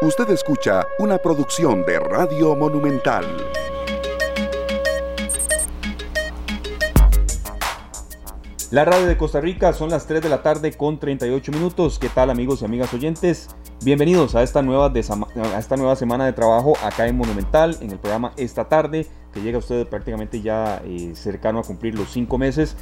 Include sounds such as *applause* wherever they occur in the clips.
Usted escucha una producción de Radio Monumental. La radio de Costa Rica son las 3 de la tarde con 38 minutos. ¿Qué tal amigos y amigas oyentes? Bienvenidos a esta nueva, esta nueva semana de trabajo acá en Monumental, en el programa Esta tarde, que llega a usted prácticamente ya eh, cercano a cumplir los 5 meses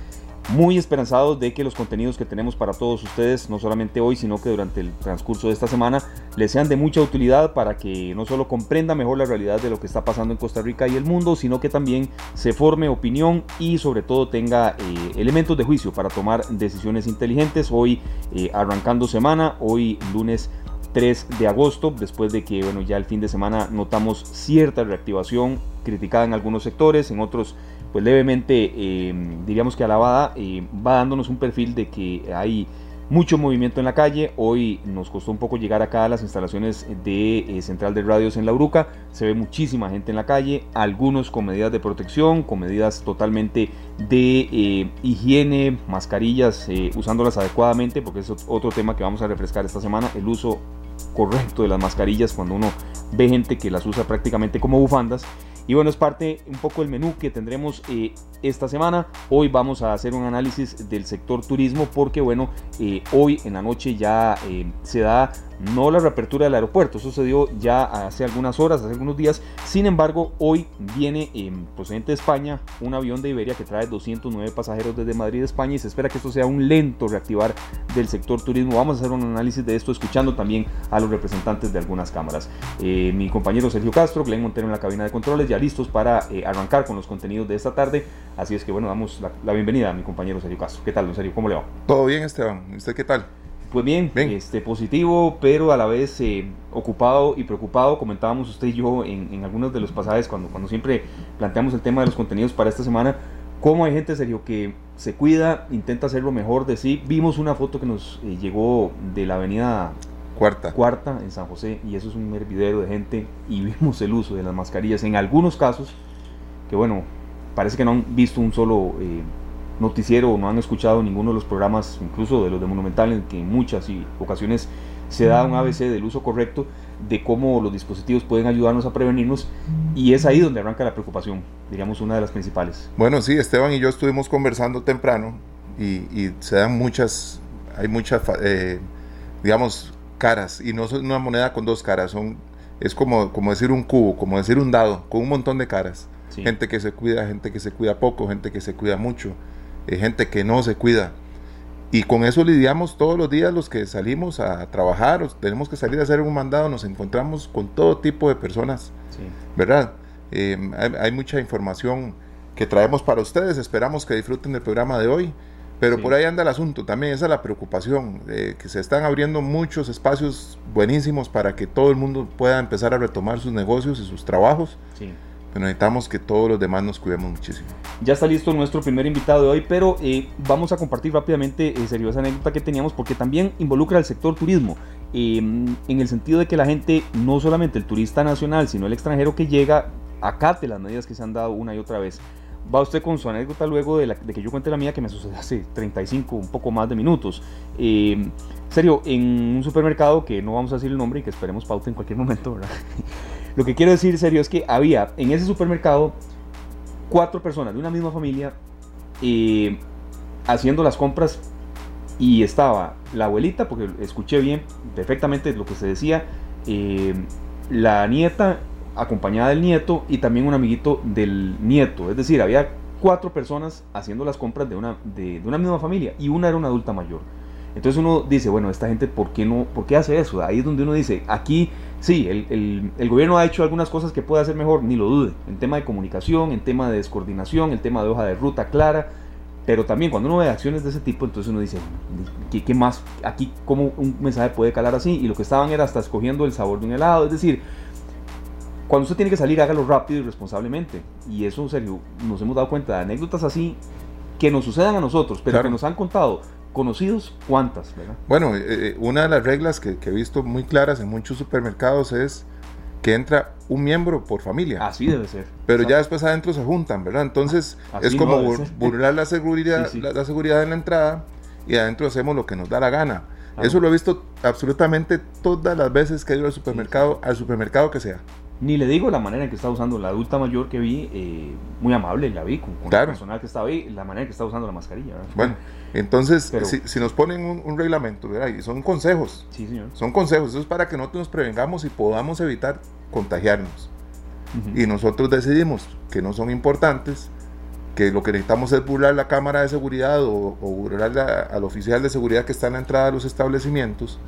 muy esperanzados de que los contenidos que tenemos para todos ustedes, no solamente hoy, sino que durante el transcurso de esta semana, les sean de mucha utilidad para que no solo comprenda mejor la realidad de lo que está pasando en Costa Rica y el mundo, sino que también se forme opinión y sobre todo tenga eh, elementos de juicio para tomar decisiones inteligentes. Hoy eh, arrancando semana, hoy lunes 3 de agosto, después de que bueno, ya el fin de semana notamos cierta reactivación criticada en algunos sectores, en otros pues levemente, eh, diríamos que alabada, eh, va dándonos un perfil de que hay mucho movimiento en la calle. Hoy nos costó un poco llegar acá a las instalaciones de eh, Central de Radios en La Uruca. Se ve muchísima gente en la calle, algunos con medidas de protección, con medidas totalmente de higiene, mascarillas, usándolas adecuadamente, porque es otro tema que vamos a refrescar esta semana, el uso correcto de las mascarillas cuando uno ve gente que las usa prácticamente como bufandas y bueno, es parte un poco del menú que tendremos eh, esta semana. Hoy vamos a hacer un análisis del sector turismo porque bueno, eh, hoy en la noche ya eh, se da no la reapertura del aeropuerto, dio ya hace algunas horas, hace algunos días. Sin embargo, hoy viene procedente de España un avión de Iberia que trae 209 pasajeros desde Madrid, España y se espera que esto sea un lento reactivar del sector turismo. Vamos a hacer un análisis de esto escuchando también a los representantes de algunas cámaras. mi compañero Sergio Castro, Glenn Montero en la cabina de controles, ya listos para arrancar con los contenidos de esta tarde. Así es que bueno, damos la, bienvenida a mi compañero Sergio Castro. ¿Qué tal, don Sergio? ¿Cómo le va? Todo bien, Esteban. ¿Usted qué tal? Pues bien, Este, positivo, pero a la vez eh, ocupado y preocupado. Comentábamos usted y yo en, algunos de los pasajes, cuando, cuando siempre planteamos el tema de los contenidos para esta semana, cómo hay gente, Sergio, que se cuida, intenta hacer lo mejor de sí. Vimos una foto que nos eh, llegó de la avenida Cuarta. Cuarta en San José, y eso es un hervidero de gente, y vimos el uso de las mascarillas en algunos casos, que bueno, parece que no han visto un solo eh, noticiero o no han escuchado ninguno de los programas, incluso de los de Monumental, en que en muchas ocasiones se da un ABC del uso correcto de cómo los dispositivos pueden ayudarnos a prevenirnos y es ahí donde arranca la preocupación, diríamos una de las principales. Bueno, sí, Esteban y yo estuvimos conversando temprano y, se dan muchas, hay muchas, eh, digamos, caras y no es una moneda con dos caras, son, es como, como decir un cubo, como decir un dado, con un montón de caras. Gente que se cuida, gente que se cuida poco, gente que se cuida mucho, eh, gente que no se cuida. Y con eso lidiamos todos los días los que salimos a trabajar, tenemos que salir a hacer un mandado, nos encontramos con todo tipo de personas, ¿verdad? Em, hay, mucha información que traemos para ustedes, esperamos que disfruten del programa de hoy, pero por ahí anda el asunto, también esa es la preocupación, que se están abriendo muchos espacios buenísimos para que todo el mundo pueda empezar a retomar sus negocios y sus trabajos. Sí necesitamos que todos los demás nos cuidemos muchísimo. Ya está listo nuestro primer invitado de hoy, pero eh, vamos a compartir rápidamente eh, esa anécdota que teníamos porque también involucra al sector turismo. Em, en el sentido de que la gente, no solamente el turista nacional, sino el extranjero que llega, acate las medidas que se han dado una y otra vez. Va usted con su anécdota luego de, que yo cuente la mía que me sucedió hace 35, un poco más de minutos. Eh, serio, en un supermercado que no vamos a decir el nombre y que esperemos pauta en cualquier momento, ¿verdad? Lo que quiero decir, serio, es que había en ese supermercado cuatro personas de una misma familia eh, haciendo las compras y estaba la abuelita, porque escuché bien perfectamente lo que se decía, eh, la nieta acompañada del nieto y también un amiguito del nieto. Es decir, había cuatro personas haciendo las compras de una, de una misma familia y una era una adulta mayor. Entonces uno dice, bueno, esta gente, ¿por qué, no, ¿por qué hace eso? Ahí es donde uno dice, aquí sí, el, el, gobierno ha hecho algunas cosas que puede hacer mejor, ni lo dude, en tema de comunicación, en tema de descoordinación, en tema de hoja de ruta clara, pero también cuando uno ve acciones de ese tipo, entonces uno dice, ¿qué, qué más? Aquí, ¿cómo un mensaje puede calar así? Y lo que estaban era hasta escogiendo el sabor de un helado, es decir, cuando usted tiene que salir, hágalo rápido y responsablemente. Y eso, en serio, nos hemos dado cuenta de anécdotas así que nos sucedan a nosotros, pero que nos han contado conocidos, ¿cuántas? ¿verdad? Bueno, eh, eh, una de las reglas que, he visto muy claras en muchos supermercados es que entra un miembro por familia. Así debe ser. Pero ya después adentro se juntan, ¿verdad? Entonces es como *laughs* burlar la seguridad, la, seguridad en la entrada y adentro hacemos lo que nos da la gana. Eso lo he visto absolutamente todas las veces que he ido al supermercado, al supermercado que sea. Ni le digo la manera en que está usando la adulta mayor que vi, eh, muy amable, la vi con, con el personal que estaba ahí, la manera en que está usando la mascarilla. Bueno, entonces, si, nos ponen un, reglamento, ¿verdad? y son consejos, sí, señor. son consejos, eso es para que nosotros nos prevengamos y podamos evitar contagiarnos. Y nosotros decidimos que no son importantes, que lo que necesitamos es burlar la cámara de seguridad o, burlar al oficial de seguridad que está en la entrada de los establecimientos,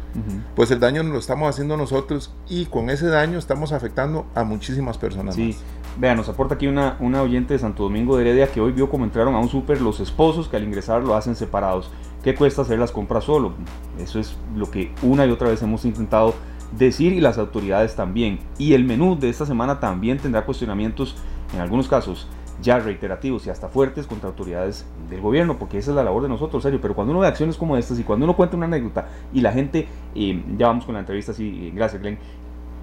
pues el daño lo estamos haciendo nosotros y con ese daño estamos afectando a muchísimas personas. Sí, vean, nos aporta aquí una, una oyente de Santo Domingo de Heredia que hoy vio como entraron a un súper los esposos que al ingresar lo hacen separados. ¿Qué cuesta hacer las compras solo? Eso es lo que una y otra vez hemos intentado decir y las autoridades también. Y el menú de esta semana también tendrá cuestionamientos en algunos casos ya reiterativos y hasta fuertes contra autoridades del gobierno, porque esa es la labor de nosotros, serio. Pero cuando uno ve acciones como estas y cuando uno cuenta una anécdota y la gente, eh, ya vamos con la entrevista, sí, gracias Glenn,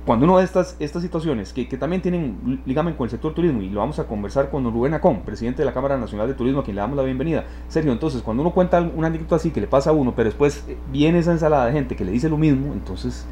cuando uno ve estas, estas situaciones que, que, también tienen ligamen con el sector turismo y lo vamos a conversar con Rubén Acón, presidente de la Cámara Nacional de Turismo, a quien le damos la bienvenida. Sergio, entonces cuando uno cuenta una anécdota así que le pasa a uno, pero después eh, viene esa ensalada de gente que le dice lo mismo, entonces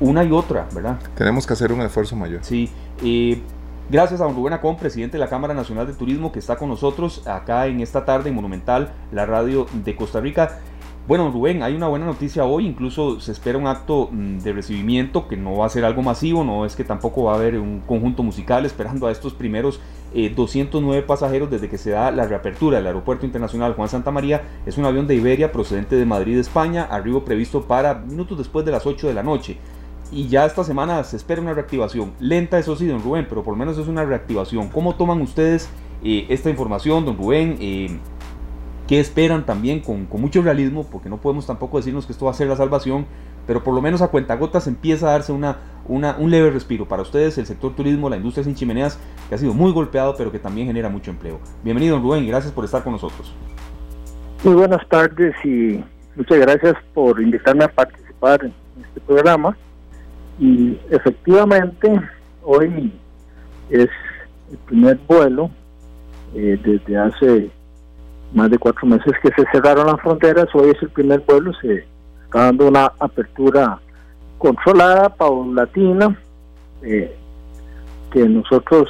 una y otra, ¿verdad? Tenemos que hacer un esfuerzo mayor. Sí, eh, Gracias a don Rubén Acón, presidente de la Cámara Nacional de Turismo, que está con nosotros acá en esta tarde en Monumental, la radio de Costa Rica. Bueno, Rubén, hay una buena noticia hoy, incluso se espera un acto mm, de recibimiento que no va a ser algo masivo, no es que tampoco va a haber un conjunto musical esperando a estos primeros 209 eh, pasajeros desde que se da la reapertura del Aeropuerto Internacional Juan Santa María. Es un avión de Iberia procedente de Madrid, España, arribo previsto para minutos después de las 8 de la noche y ya esta semana se espera una reactivación. Lenta, eso sí, don Rubén, pero por lo menos es una reactivación. ¿Cómo toman ustedes eh, esta información, don Rubén? Eh, ¿Qué esperan también con, mucho realismo? Porque no podemos tampoco decirnos que esto va a ser la salvación, pero por lo menos a cuentagotas empieza a darse una, una, un leve respiro para ustedes, el sector turismo, la industria sin chimeneas, que ha sido muy golpeado, pero que también genera mucho empleo. Bienvenido, don Rubén, gracias por estar con nosotros. Muy buenas tardes y muchas gracias por invitarme a participar en este programa. Y efectivamente, hoy es el primer vuelo eh, desde hace más de cuatro meses que se cerraron las fronteras. Hoy es el primer vuelo, se está dando una apertura controlada, paulatina, eh, que nosotros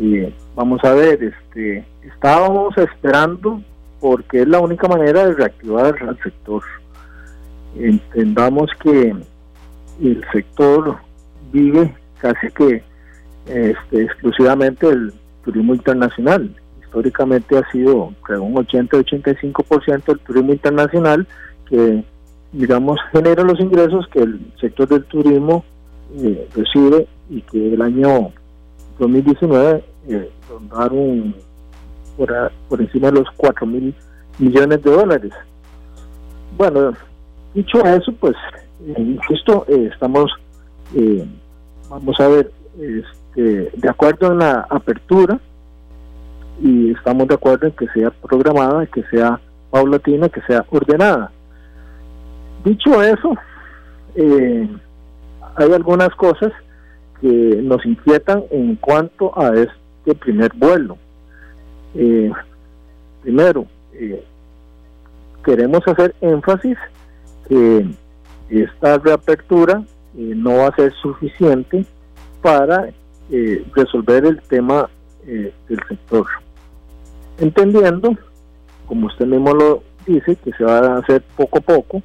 eh, vamos a ver, este, estábamos esperando porque es la única manera de reactivar al sector. Entendamos que el sector vive casi que este, exclusivamente el turismo internacional. Históricamente ha sido creo, un 80-85% del turismo internacional que, digamos, genera los ingresos que el sector del turismo eh, recibe y que el año 2019 eh, rondaron por, por encima de los 4 mil millones de dólares. Bueno, dicho eso, pues esto eh, estamos, eh, vamos a ver, este, de acuerdo en la apertura y estamos de acuerdo en que sea programada, que sea paulatina, que sea ordenada. Dicho eso, eh, hay algunas cosas que nos inquietan en cuanto a este primer vuelo. primero, queremos hacer énfasis que esta reapertura eh, no va a ser suficiente para eh, resolver el tema eh, del sector. Entendiendo, como usted mismo lo dice, que se va a hacer poco a poco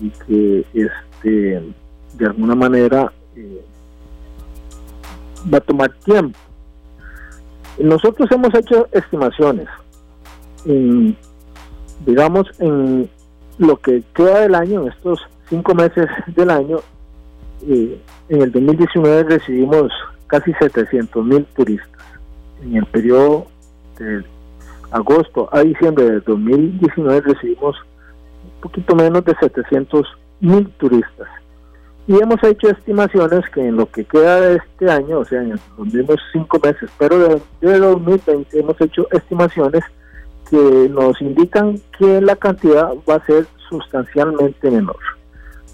y que este de alguna manera va a tomar tiempo. Nosotros hemos hecho estimaciones. digamos, en lo que queda del año, en estos cinco meses del año, eh, en el 2019 recibimos casi 700 mil turistas. En el periodo de agosto a diciembre del 2019 recibimos un poquito menos de 700 mil turistas. Y hemos hecho estimaciones que en lo que queda de este año, o sea, en los mismos cinco meses, pero de, de 2020 hemos hecho estimaciones que nos indican que la cantidad va a ser sustancialmente menor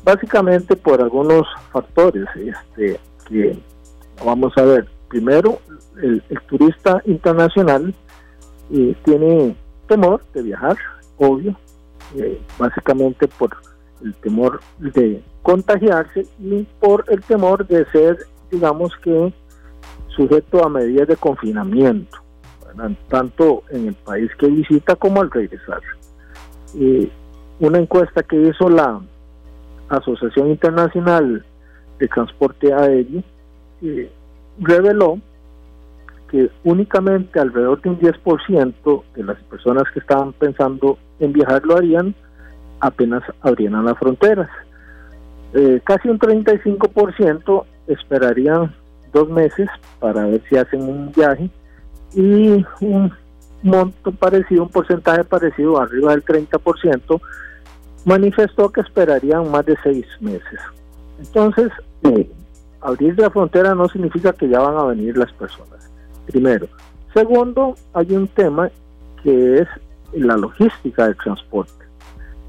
básicamente por algunos factores este, que vamos a ver. Primero, el, turista internacional eh, tiene temor de viajar, obvio, eh, básicamente por el temor de contagiarse y por el temor de ser, digamos que, sujeto a medidas de confinamiento, tanto en el país que visita como al regresar. una encuesta que hizo la Asociación Internacional de Transporte Aéreo eh, reveló que únicamente alrededor de un 10% de las personas que estaban pensando en viajar lo harían apenas abrieran las fronteras. Eh, casi un 35% esperarían dos meses para ver si hacen un viaje y un monto parecido, un porcentaje parecido, arriba del 30%, manifestó que esperarían más de seis meses. Entonces, eh, abrir la frontera no significa que ya van a venir las personas, primero. Segundo, hay un tema que es la logística del transporte.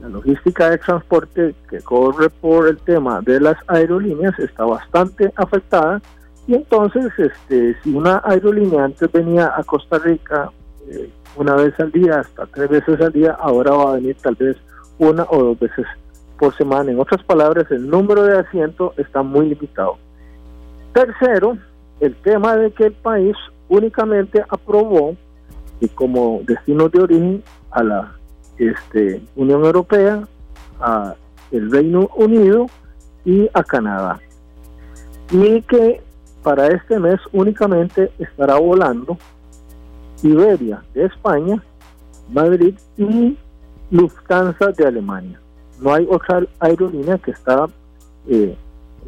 La logística de transporte que corre por el tema de las aerolíneas está bastante afectada y entonces este, si una aerolínea antes venía a Costa Rica eh, una vez al día, hasta tres veces al día, ahora va a venir tal vez una o dos veces por semana. En otras palabras, el número de asientos está muy limitado. Tercero, el tema de que el país únicamente aprobó y como destino de origen a la este, Unión Europea, a el Reino Unido y a Canadá. Y que para este mes únicamente estará volando Iberia de España, Madrid y Lufthansa de Alemania. No hay otra aerolínea que está eh,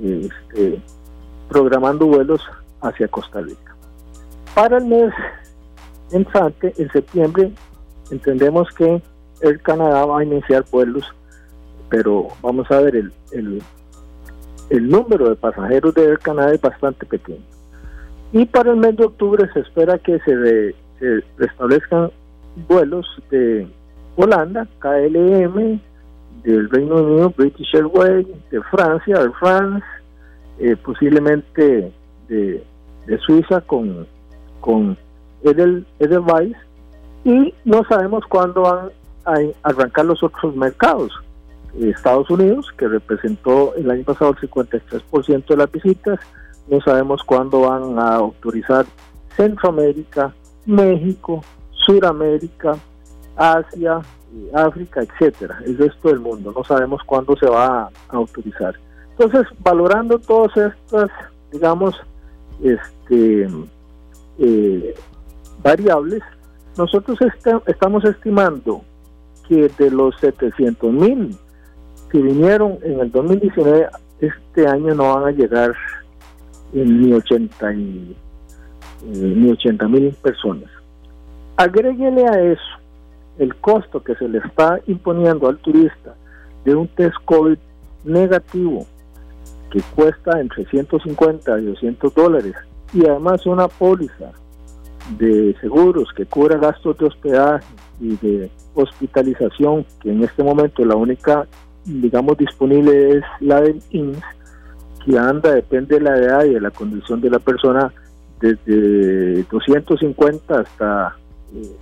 este, programando vuelos hacia Costa Rica. Para el mes entrante, en septiembre, entendemos que el Canadá va a iniciar vuelos, pero vamos a ver, el, el, número de pasajeros de Canadá es bastante pequeño. Y para el mes de octubre se espera que se, se restablezcan vuelos de Holanda, KLM, del Reino Unido, British Airways, de Francia, Air France, eh, posiblemente de, Suiza con, con Edelweiss, y no sabemos cuándo van a arrancar los otros mercados. Estados Unidos, que representó el año pasado el 53% de las visitas, no sabemos cuándo van a autorizar Centroamérica, México, Suramérica, Asia, África, etcétera, el resto del mundo. No sabemos cuándo se va a autorizar. Entonces, valorando todas estas, digamos, este, eh, variables, nosotros estamos estimando que de los 700 mil que vinieron en el 2019, este año no van a llegar ni 80 eh, ni 80 mil personas. Agréguele a eso el costo que se le está imponiendo al turista de un test COVID negativo que cuesta entre 150 y 200 dólares y además una póliza de seguros que cubra gastos de hospedaje y de hospitalización, que en este momento la única, digamos, disponible es la del INS, que anda, depende de la edad y de la condición de la persona, desde 250 hasta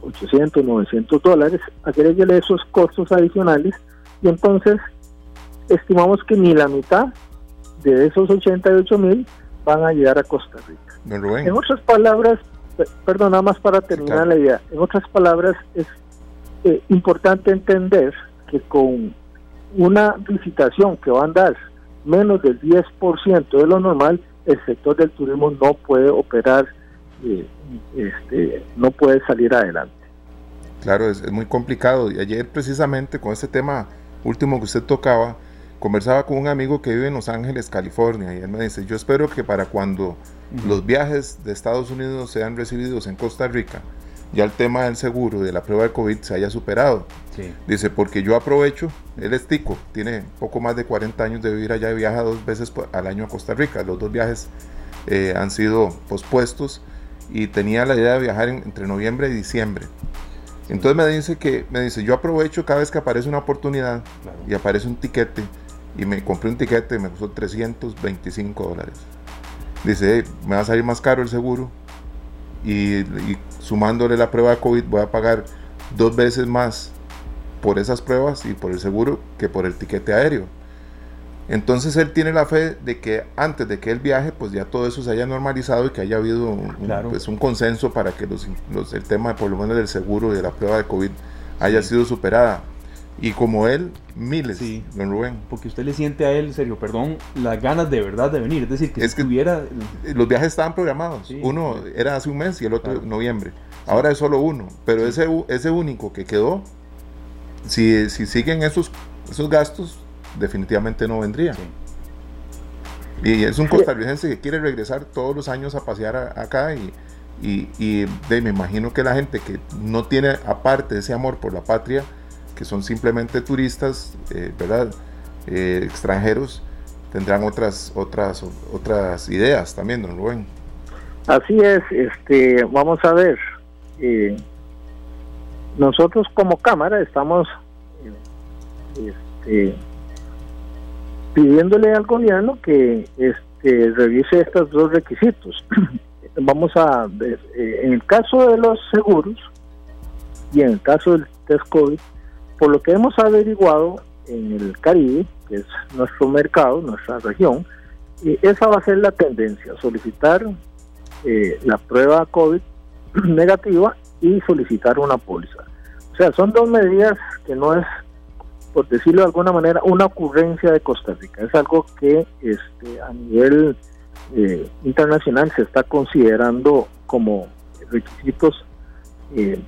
800, eh, 900 dólares, agréguele esos costos adicionales y entonces estimamos que ni la mitad de esos 88 mil van a llegar a Costa Rica. En otras palabras, perdón, nada más para terminar la idea, en otras palabras es eh, importante entender que con una visitación que va a andar menos del 10% de lo normal, el sector del turismo no puede operar, eh, este, no puede salir adelante. Claro, es, es, muy complicado. Y ayer precisamente con este tema último que usted tocaba, conversaba con un amigo que vive en Los Ángeles, California, y él me dice, yo espero que para cuando los viajes de Estados Unidos sean recibidos en Costa Rica, ya el tema del seguro de la prueba de COVID se haya superado. Dice, porque yo aprovecho, él es tico, tiene poco más de 40 años de vivir allá y viaja dos veces al año a Costa Rica. Los dos viajes eh, han sido pospuestos y tenía la idea de viajar entre noviembre y diciembre. Entonces me dice que, me dice, yo aprovecho cada vez que aparece una oportunidad y aparece un tiquete y me compré un tiquete y me costó 325 dólares. Dice, me va a salir más caro el seguro y, sumándole la prueba de COVID voy a pagar dos veces más por esas pruebas y por el seguro que por el tiquete aéreo. Entonces él tiene la fe de que antes de que él viaje, pues ya todo eso se haya normalizado y que haya habido un, pues un consenso para que los, el tema por lo menos del seguro y de la prueba de COVID haya sido superada. Y como él, miles, sí, don Rubén. Porque usted le siente a él, serio, perdón, las ganas de verdad de venir. Es decir, que es que tuviera... Los viajes estaban programados. uno era hace un mes y el otro en noviembre. Ahora es solo uno. Pero ese, ese único que quedó, si, si siguen esos, esos gastos, definitivamente no vendría. Y es un costarricense que quiere regresar todos los años a pasear acá y, y, me imagino que la gente que no tiene aparte ese amor por la patria, que son simplemente turistas, eh, ¿verdad? Eh, extranjeros, tendrán otras, otras, otras ideas también, don Rubén. Así es, este, vamos a ver. Eh, nosotros como Cámara estamos este, pidiéndole al gobierno que este, revise estos dos requisitos. *clears throat* Vamos a, eh, en el caso de los seguros y en el caso del test COVID, por lo que hemos averiguado en el Caribe, que es nuestro mercado, nuestra región, y esa va a ser la tendencia, solicitar eh, la prueba COVID *clears throat* negativa y solicitar una póliza. O sea, son dos medidas que no es por decirlo de alguna manera, una ocurrencia de Costa Rica. Es algo que este, a nivel eh, internacional se está considerando como requisitos eh,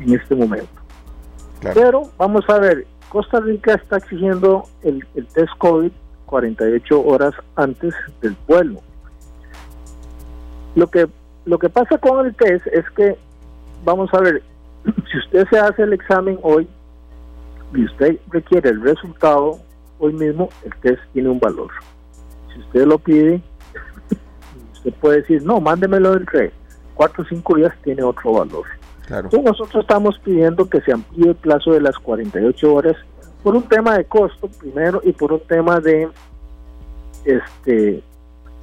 en este momento. Pero vamos a ver, Costa Rica está exigiendo el, el test COVID 48 horas antes del vuelo. Lo que, lo que pasa con el test es que, vamos a ver, *clears throat* si usted se hace el examen hoy, y usted requiere el resultado hoy mismo, el test tiene un valor. Si usted lo pide, usted puede decir, no, mándemelo entre cuatro o cinco días, tiene otro valor. Claro. Entonces nosotros estamos pidiendo que se amplíe el plazo de las 48 horas por un tema de costo primero y por un tema de este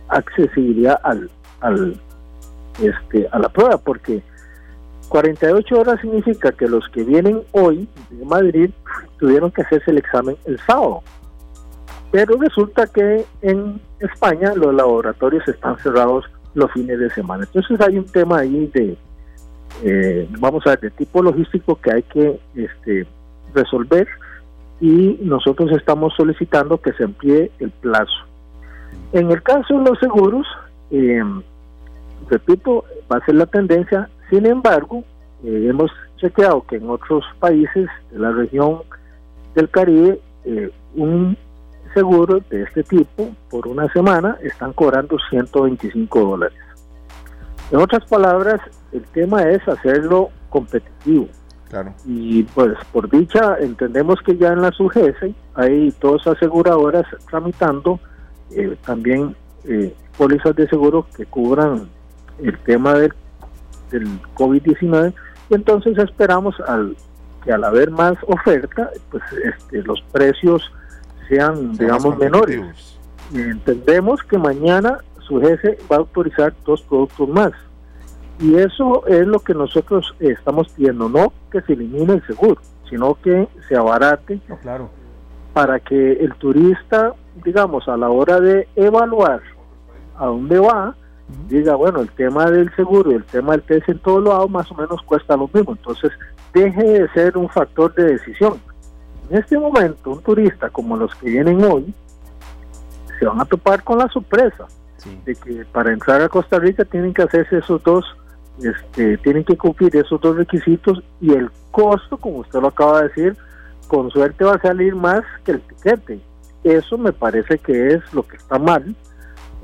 accesibilidad al, al este a la prueba porque 48 horas significa que los que vienen hoy de Madrid tuvieron que hacerse el examen el sábado. Pero resulta que en España los laboratorios están cerrados los fines de semana. Entonces hay un tema ahí de, eh, vamos a ver, de tipo logístico que hay que este, resolver y nosotros estamos solicitando que se amplíe el plazo. En el caso de los seguros, eh, repito, va a ser la tendencia sin embargo, eh, hemos chequeado que en otros países de la región del Caribe, eh, un seguro de este tipo por una semana están cobrando 125 dólares. En otras palabras, el tema es hacerlo competitivo. Claro. Y pues por dicha entendemos que ya en la SUGESE hay dos aseguradoras tramitando eh, también pólizas de seguro que cubran el tema del del COVID-19 y entonces esperamos al que al haber más oferta pues este, los precios sean digamos menores. entendemos que mañana su jefe va a autorizar dos productos más. Y eso es lo que nosotros estamos pidiendo no que se elimine el seguro sino que se abarate claro. para que el turista digamos a la hora de evaluar a dónde va diga, bueno, el tema del seguro y el tema del test en todos lados más o menos cuesta lo mismo. Entonces, deje de ser un factor de decisión. En este momento, un turista como los que vienen hoy, se van a topar con la sorpresa de que para entrar a Costa Rica tienen que hacerse esos dos, este, tienen que cumplir esos dos requisitos y el costo, como usted lo acaba de decir, con suerte va a salir más que el tiquete. Eso me parece que es lo que está mal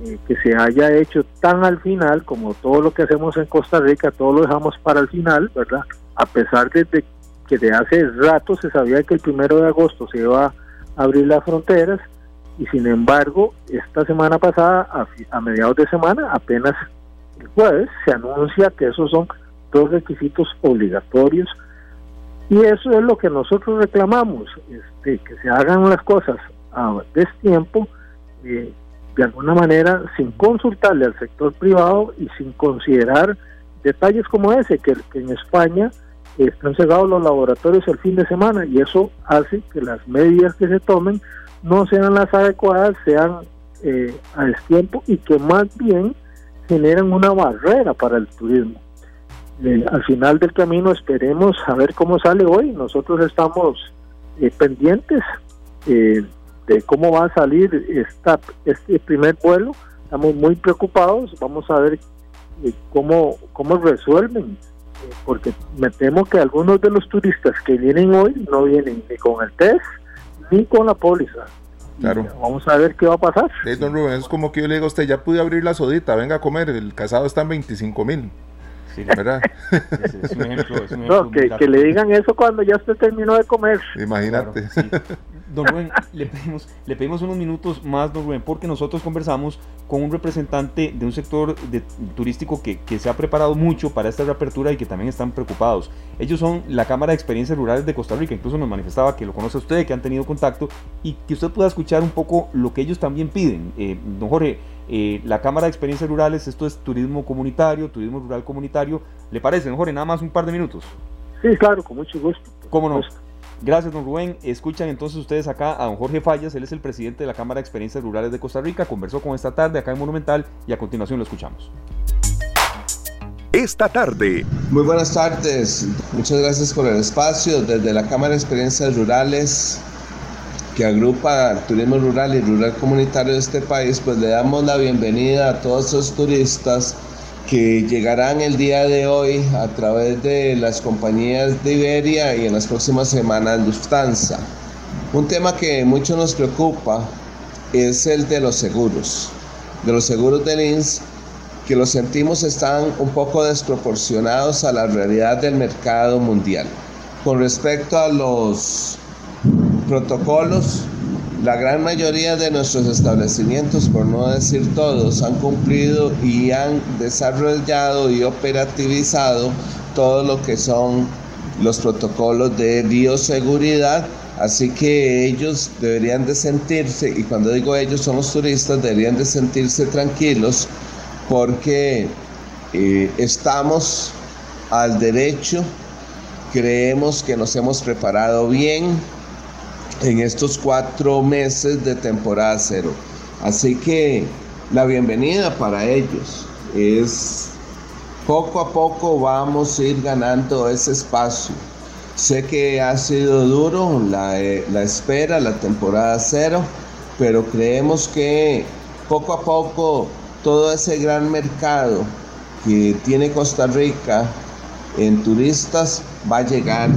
eh, que se haya hecho tan al final como todo lo que hacemos en Costa Rica, todo lo dejamos para el final, ¿verdad? A pesar de, que de hace rato se sabía que el primero de agosto se iba a abrir las fronteras y sin embargo esta semana pasada, a, a mediados de semana, apenas el jueves, se anuncia que esos son dos requisitos obligatorios y eso es lo que nosotros reclamamos, este, que se hagan las cosas a destiempo. Eh, de alguna manera sin consultarle al sector privado y sin considerar detalles como ese, que, en España están cerrados los laboratorios el fin de semana y eso hace que las medidas que se tomen no sean las adecuadas, sean eh, a destiempo y que más bien generan una barrera para el turismo. Eh, al final del camino esperemos a ver cómo sale hoy. Nosotros estamos eh, pendientes eh, de cómo va a salir esta, este primer vuelo. Estamos muy preocupados. Vamos a ver cómo, cómo resuelven, porque me temo que algunos de los turistas que vienen hoy no vienen ni con el test ni con la póliza. Claro. Vamos a ver qué va a pasar. don Rubén, es como que yo le digo a usted, ya pude abrir la sodita, venga a comer, el casado está en 25 mil. ¿Verdad? *laughs* Es, un *laughs* ejemplo, es un ejemplo no, que, que, le digan eso cuando ya usted terminó de comer. Imagínate. Don Rubén, le pedimos, le pedimos unos minutos más, don Rubén, porque nosotros conversamos con un representante de un sector de, turístico que, que, se ha preparado mucho para esta reapertura y que también están preocupados. Ellos son la Cámara de Experiencias Rurales de Costa Rica, incluso nos manifestaba que lo conoce usted, que han tenido contacto y que usted pueda escuchar un poco lo que ellos también piden. Eh, don Jorge, eh, la Cámara de Experiencias Rurales, esto es turismo comunitario, turismo rural comunitario. ¿Le parece, don Jorge? Nada más un par de minutos. Sí, claro, con mucho gusto. ¿Cómo no? Gracias, don Rubén. Escuchan entonces ustedes acá a don Jorge Fallas, él es el presidente de la Cámara de Experiencias Rurales de Costa Rica, conversó con esta tarde acá en Monumental y a continuación lo escuchamos. Esta tarde. Muy buenas tardes, muchas gracias por el espacio. Desde la Cámara de Experiencias Rurales, que agrupa turismo rural y rural comunitario de este país, pues le damos la bienvenida a todos esos turistas que llegarán el día de hoy a través de las compañías de Iberia y en las próximas semanas Lufthansa. Un tema que mucho nos preocupa es el de los seguros, de los seguros del INS, que los sentimos están un poco desproporcionados a la realidad del mercado mundial. Con respecto a los protocolos, la gran mayoría de nuestros establecimientos, por no decir todos, han cumplido y han desarrollado y operativizado todo lo que son los protocolos de bioseguridad. Así que ellos deberían de sentirse, y cuando digo ellos son los turistas, deberían de sentirse tranquilos porque eh, estamos al derecho, creemos que nos hemos preparado bien, en estos cuatro meses de temporada cero. Así que la bienvenida para ellos es poco a poco vamos a ir ganando ese espacio. Sé que ha sido duro la, eh, la espera, la temporada cero, pero creemos que poco a poco todo ese gran mercado que tiene Costa Rica en turistas va a llegar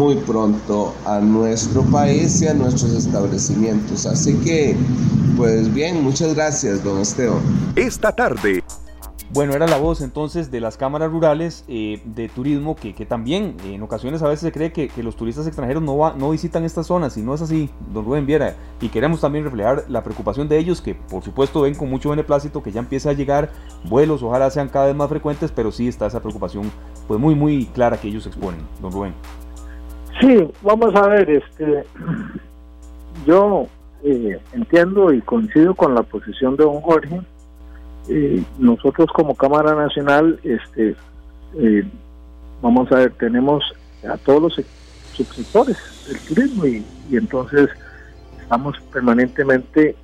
muy pronto a nuestro país y a nuestros establecimientos. Así que, pues bien, muchas gracias, don Esteban. Esta tarde. Bueno, era la voz entonces de las cámaras rurales eh, de turismo que, que, también en ocasiones a veces se cree que, que los turistas extranjeros no, va, no visitan estas zonas y no es así, don Rubén Viera. Y queremos también reflejar la preocupación de ellos que por supuesto ven con mucho beneplácito que ya empieza a llegar vuelos, ojalá sean cada vez más frecuentes, pero sí está esa preocupación pues muy muy clara que ellos exponen, don Rubén. Sí, vamos a ver, este, *clears throat* yo eh, entiendo y coincido con la posición de don Jorge. Eh, nosotros como Cámara Nacional, este, eh, vamos a ver, tenemos a todos los subsectores del turismo y, entonces estamos permanentemente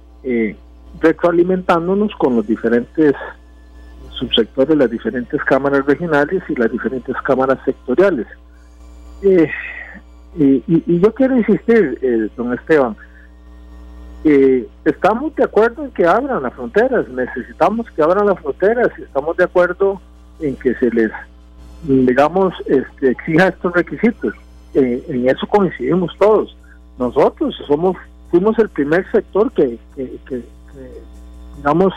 retroalimentándonos con los diferentes subsectores, las diferentes cámaras regionales y las diferentes cámaras sectoriales. Eh, y, yo quiero insistir, eh, don Esteban, que estamos de acuerdo en que abran las fronteras, necesitamos que abran las fronteras, y estamos de acuerdo en que se les, digamos, este, exija estos requisitos. Eh, en eso coincidimos todos. Nosotros somos fuimos el primer sector que, que, digamos,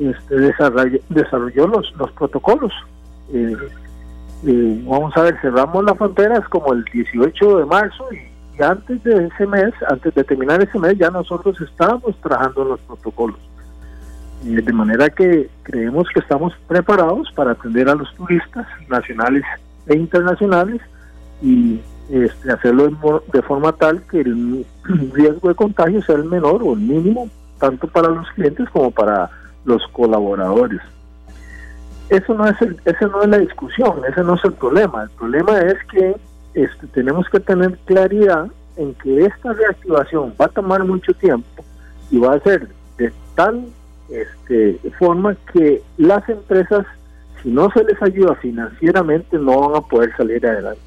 este, desarrolló, desarrolló los, los protocolos. Eh, vamos a ver, cerramos las fronteras como el 18 de marzo y, antes de ese mes, antes de terminar ese mes, ya nosotros estábamos trabajando los protocolos. de manera que creemos que estamos preparados para atender a los turistas nacionales e internacionales y este, hacerlo de, forma tal que el *clears throat* riesgo de contagio sea el menor o el mínimo, tanto para los clientes como para los colaboradores. Eso no es el, ese no es la discusión, ese no es el problema. El problema es que este, tenemos que tener claridad en que esta reactivación va a tomar mucho tiempo y va a ser de tal este, forma que las empresas, si no se les ayuda financieramente, no van a poder salir adelante.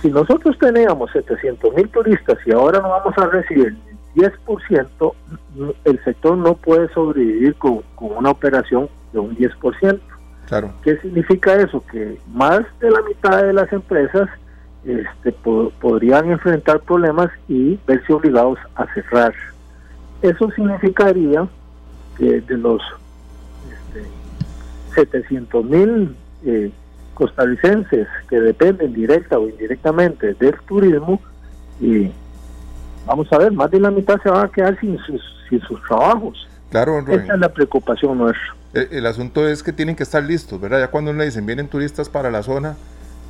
Si nosotros teníamos 700 mil turistas y ahora no vamos a recibir 10%, el sector no puede sobrevivir con, una operación de un 10%. Claro. ¿Qué significa eso? Que más de la mitad de las empresas este, podrían enfrentar problemas y verse obligados a cerrar. Eso significaría que de los este, 700 mil eh, costarricenses que dependen directa o indirectamente del turismo, y vamos a ver, más de la mitad se van a quedar sin sus, sin sus trabajos. Claro, Esa es la preocupación nuestra. El, asunto es que tienen que estar listos, ¿verdad? Ya cuando le dicen vienen turistas para la zona,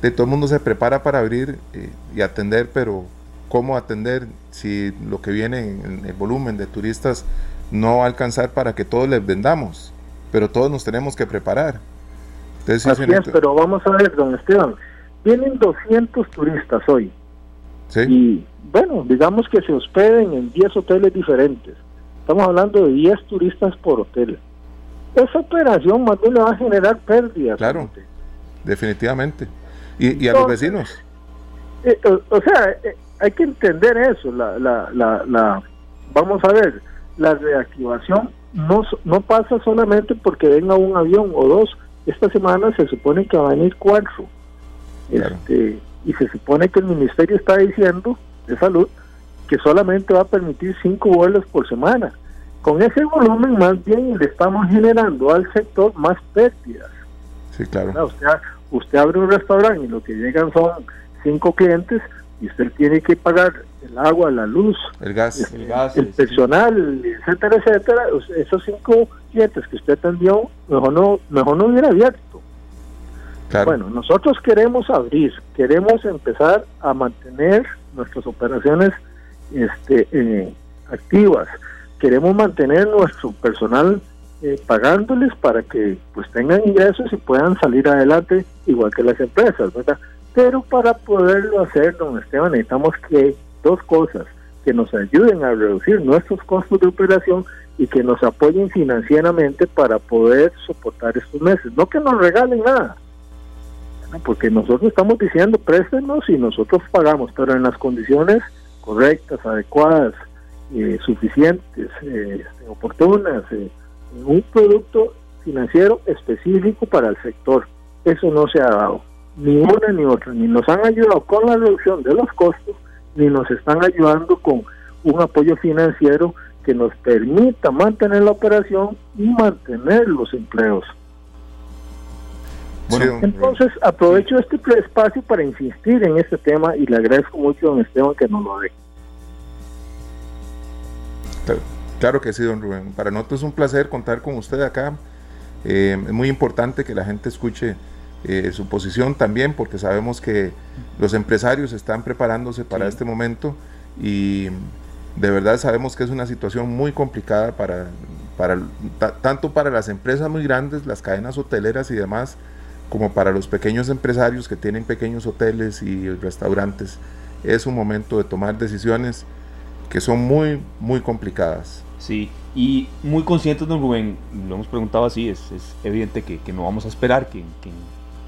de todo el mundo se prepara para abrir eh, y atender, pero ¿cómo atender si lo que viene en el volumen de turistas no va a alcanzar para que todos les vendamos? Pero todos nos tenemos que preparar. Así es, pero vamos a ver, don Esteban, vienen 200 turistas hoy. ¿Sí? Y bueno, digamos que se hospeden en 10 hoteles diferentes. Estamos hablando de 10 turistas por hotel. Esa operación más le va a generar pérdidas. Claro, definitivamente. ¿Y, a los vecinos? Eh, o, sea, eh, hay que entender eso. La, la, la, la, vamos a ver, la reactivación no, no pasa solamente porque venga un avión o dos esta semana se supone que van a venir cuatro. Este, y se supone que el ministerio está diciendo de salud que solamente va a permitir cinco vuelos por semana. Con ese volumen más bien le estamos generando al sector más pérdidas. Sí, claro. Usted, usted abre un restaurante y lo que llegan son cinco clientes y usted tiene que pagar el agua, la luz, el gas, este, el, gas, el personal, etcétera, etcétera. Esos cinco clientes que usted atendió, mejor no, mejor no hubiera abierto. Bueno, nosotros queremos abrir, queremos empezar a mantener nuestras operaciones este, eh, activas, queremos mantener nuestro personal eh, pagándoles para que pues tengan ingresos y puedan salir adelante igual que las empresas, ¿verdad? Pero para poderlo hacer, don Esteban, necesitamos que dos cosas, que nos ayuden a reducir nuestros costos de operación y que nos apoyen financieramente para poder soportar estos meses. No que nos regalen nada, porque nosotros estamos diciendo préstenos y nosotros pagamos, pero en las condiciones correctas, adecuadas, eh, suficientes, eh, oportunas, eh, un producto financiero específico para el sector. Eso no se ha dado, ni una ni otra, ni nos han ayudado con la reducción de los costos, ni nos están ayudando con un apoyo financiero que nos permita mantener la operación y mantener los empleos. Bueno, entonces aprovecho este espacio para insistir en este tema y le agradezco mucho a don Esteban que nos lo dé. Claro que sí, don Rubén. Para nosotros es un placer contar con usted acá. Eh, es muy importante que la gente escuche eh, su posición también, porque sabemos que los empresarios están preparándose para este momento y de verdad sabemos que es una situación muy complicada para, para tanto para las empresas muy grandes, las cadenas hoteleras y demás, como para los pequeños empresarios que tienen pequeños hoteles y restaurantes. Es un momento de tomar decisiones que son muy, muy complicadas. Sí, y muy conscientes, don Rubén, lo hemos preguntado así, es, es evidente que, no vamos a esperar que, en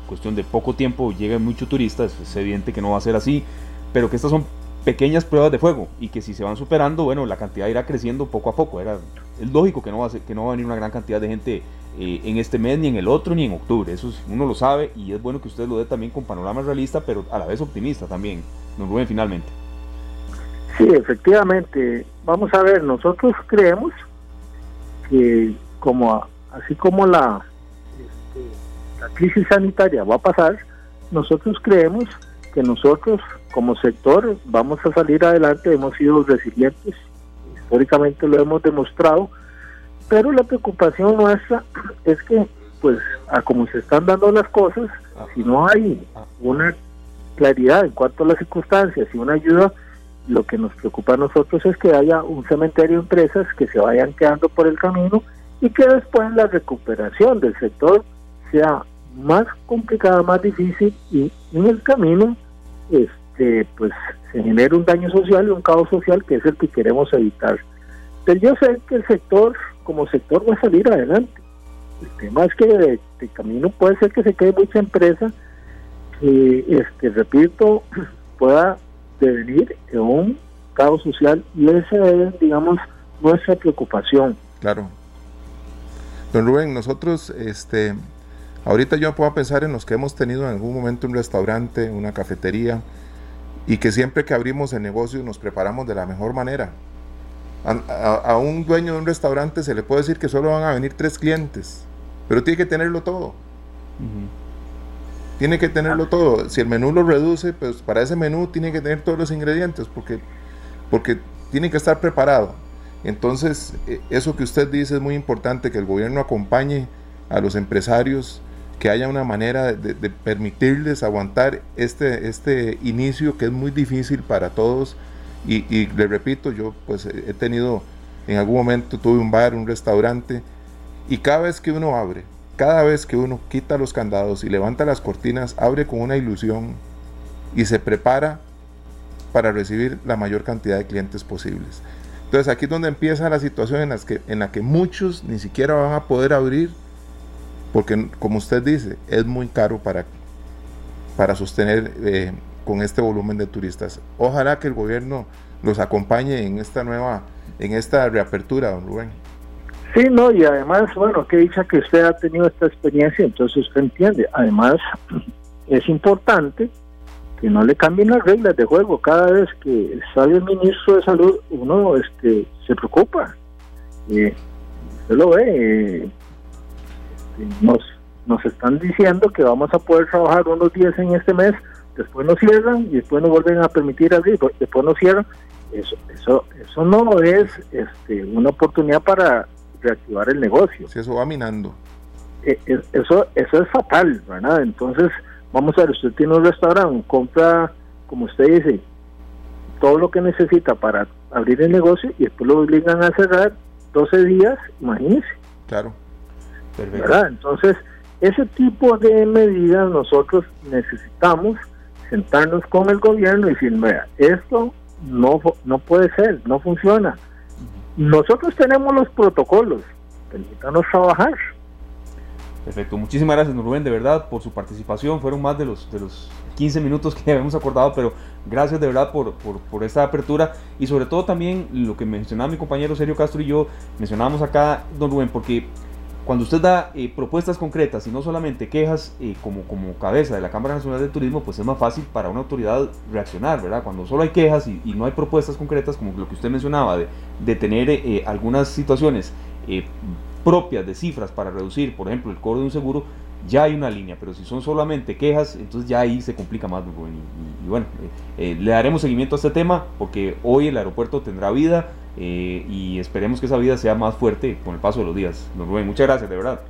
cuestión de poco tiempo lleguen muchos turistas, es evidente que no va a ser así, pero que estas son pequeñas pruebas de fuego y que si se van superando, bueno, la cantidad irá creciendo poco a poco. Era, es lógico que no, va a que no va a venir una gran cantidad de gente eh, en este mes, ni en el otro, ni en octubre. Eso uno lo sabe y es bueno que usted lo dé también con panorama realista, pero a la vez optimista también. Don Rubén, finalmente. Sí, efectivamente. Vamos a ver, nosotros creemos que como así como la, este, la crisis sanitaria va a pasar, nosotros creemos que nosotros como sector vamos a salir adelante, hemos sido resilientes, históricamente lo hemos demostrado, pero la preocupación nuestra *clears throat* es que, pues, a como se están dando las cosas, si no hay una claridad en cuanto a las circunstancias y una ayuda, lo que nos preocupa a nosotros es que haya un cementerio de empresas que se vayan quedando por el camino y que después la recuperación del sector sea más complicada, más difícil y en el camino este pues se genera un daño social y un caos social que es el que queremos evitar. Pero yo sé que el sector como sector va a salir adelante. El tema es que de, camino puede ser que se quede mucha empresa que, este, repito, *clears throat* pueda devenir en un caos social y esa es, digamos, nuestra preocupación. Claro. Don Rubén, nosotros, este, ahorita yo puedo pensar en los que hemos tenido en algún momento un restaurante, una cafetería, y que siempre que abrimos el negocio nos preparamos de la mejor manera. A, un dueño de un restaurante se le puede decir que solo van a venir tres clientes, pero tiene que tenerlo todo. Tiene que tenerlo todo. Si el menú lo reduce, pues para ese menú tiene que tener todos los ingredientes, porque, porque tiene que estar preparado. Entonces, e, eso que usted dice es muy importante, que el gobierno acompañe a los empresarios, que haya una manera de, de permitirles aguantar este, este inicio que es muy difícil para todos y, le repito, yo pues he tenido, en algún momento tuve un bar, un restaurante, y cada vez que uno abre, cada vez que uno quita los candados y levanta las cortinas, abre con una ilusión y se prepara para recibir la mayor cantidad de clientes posibles. Entonces aquí es donde empieza la situación en, las que, en la que muchos ni siquiera van a poder abrir, porque como usted dice, es muy caro para, para sostener eh, con este volumen de turistas. Ojalá que el gobierno los acompañe en esta nueva, en esta reapertura, don Rubén. Sí, no, y además, bueno, que dicha que usted ha tenido esta experiencia, entonces usted entiende. Además, *clears throat* es importante que no le cambien las reglas de juego. Cada vez que sale el ministro de Salud, uno este, se preocupa. Eh, usted lo ve, eh, nos, nos están diciendo que vamos a poder trabajar unos días en este mes después nos cierran y después nos vuelven a permitir abrir, después nos cierran. Eso, eso, eso no es este, una oportunidad para reactivar el negocio. Si eso va minando. E, e, eso, eso es fatal, ¿verdad? Entonces, vamos a ver, usted tiene un restaurante, compra, como usted dice, todo lo que necesita para abrir el negocio y después lo obligan a cerrar 12 días, imagínese. Claro. ¿verdad? Entonces, ese tipo de medidas nosotros necesitamos sentarnos con el gobierno y decir, mira, esto no, no puede ser, no funciona. Nosotros tenemos los protocolos, permítanos trabajar. Perfecto, muchísimas gracias Rubén, de verdad, por su participación. Fueron más de los, de los 15 minutos que *laughs* habíamos acordado, pero gracias de verdad por, por, por, esta apertura y sobre todo también lo que mencionaba mi compañero Sergio Castro y yo, mencionábamos acá, don Rubén, porque cuando usted da eh, propuestas concretas y no solamente quejas eh, como, cabeza de la Cámara Nacional de Turismo, pues es más fácil para una autoridad reaccionar, ¿verdad? Cuando solo hay quejas y, no hay propuestas concretas, como lo que usted mencionaba, de, de tener eh, algunas situaciones propias de cifras para reducir, por ejemplo, el cobro de un seguro, ya hay una línea, pero si son solamente quejas, entonces ya ahí se complica más. Y, y bueno, le daremos seguimiento a este tema porque hoy el aeropuerto tendrá vida eh, y esperemos que esa vida sea más fuerte con el paso de los días. Don Rubén, muchas gracias, de verdad.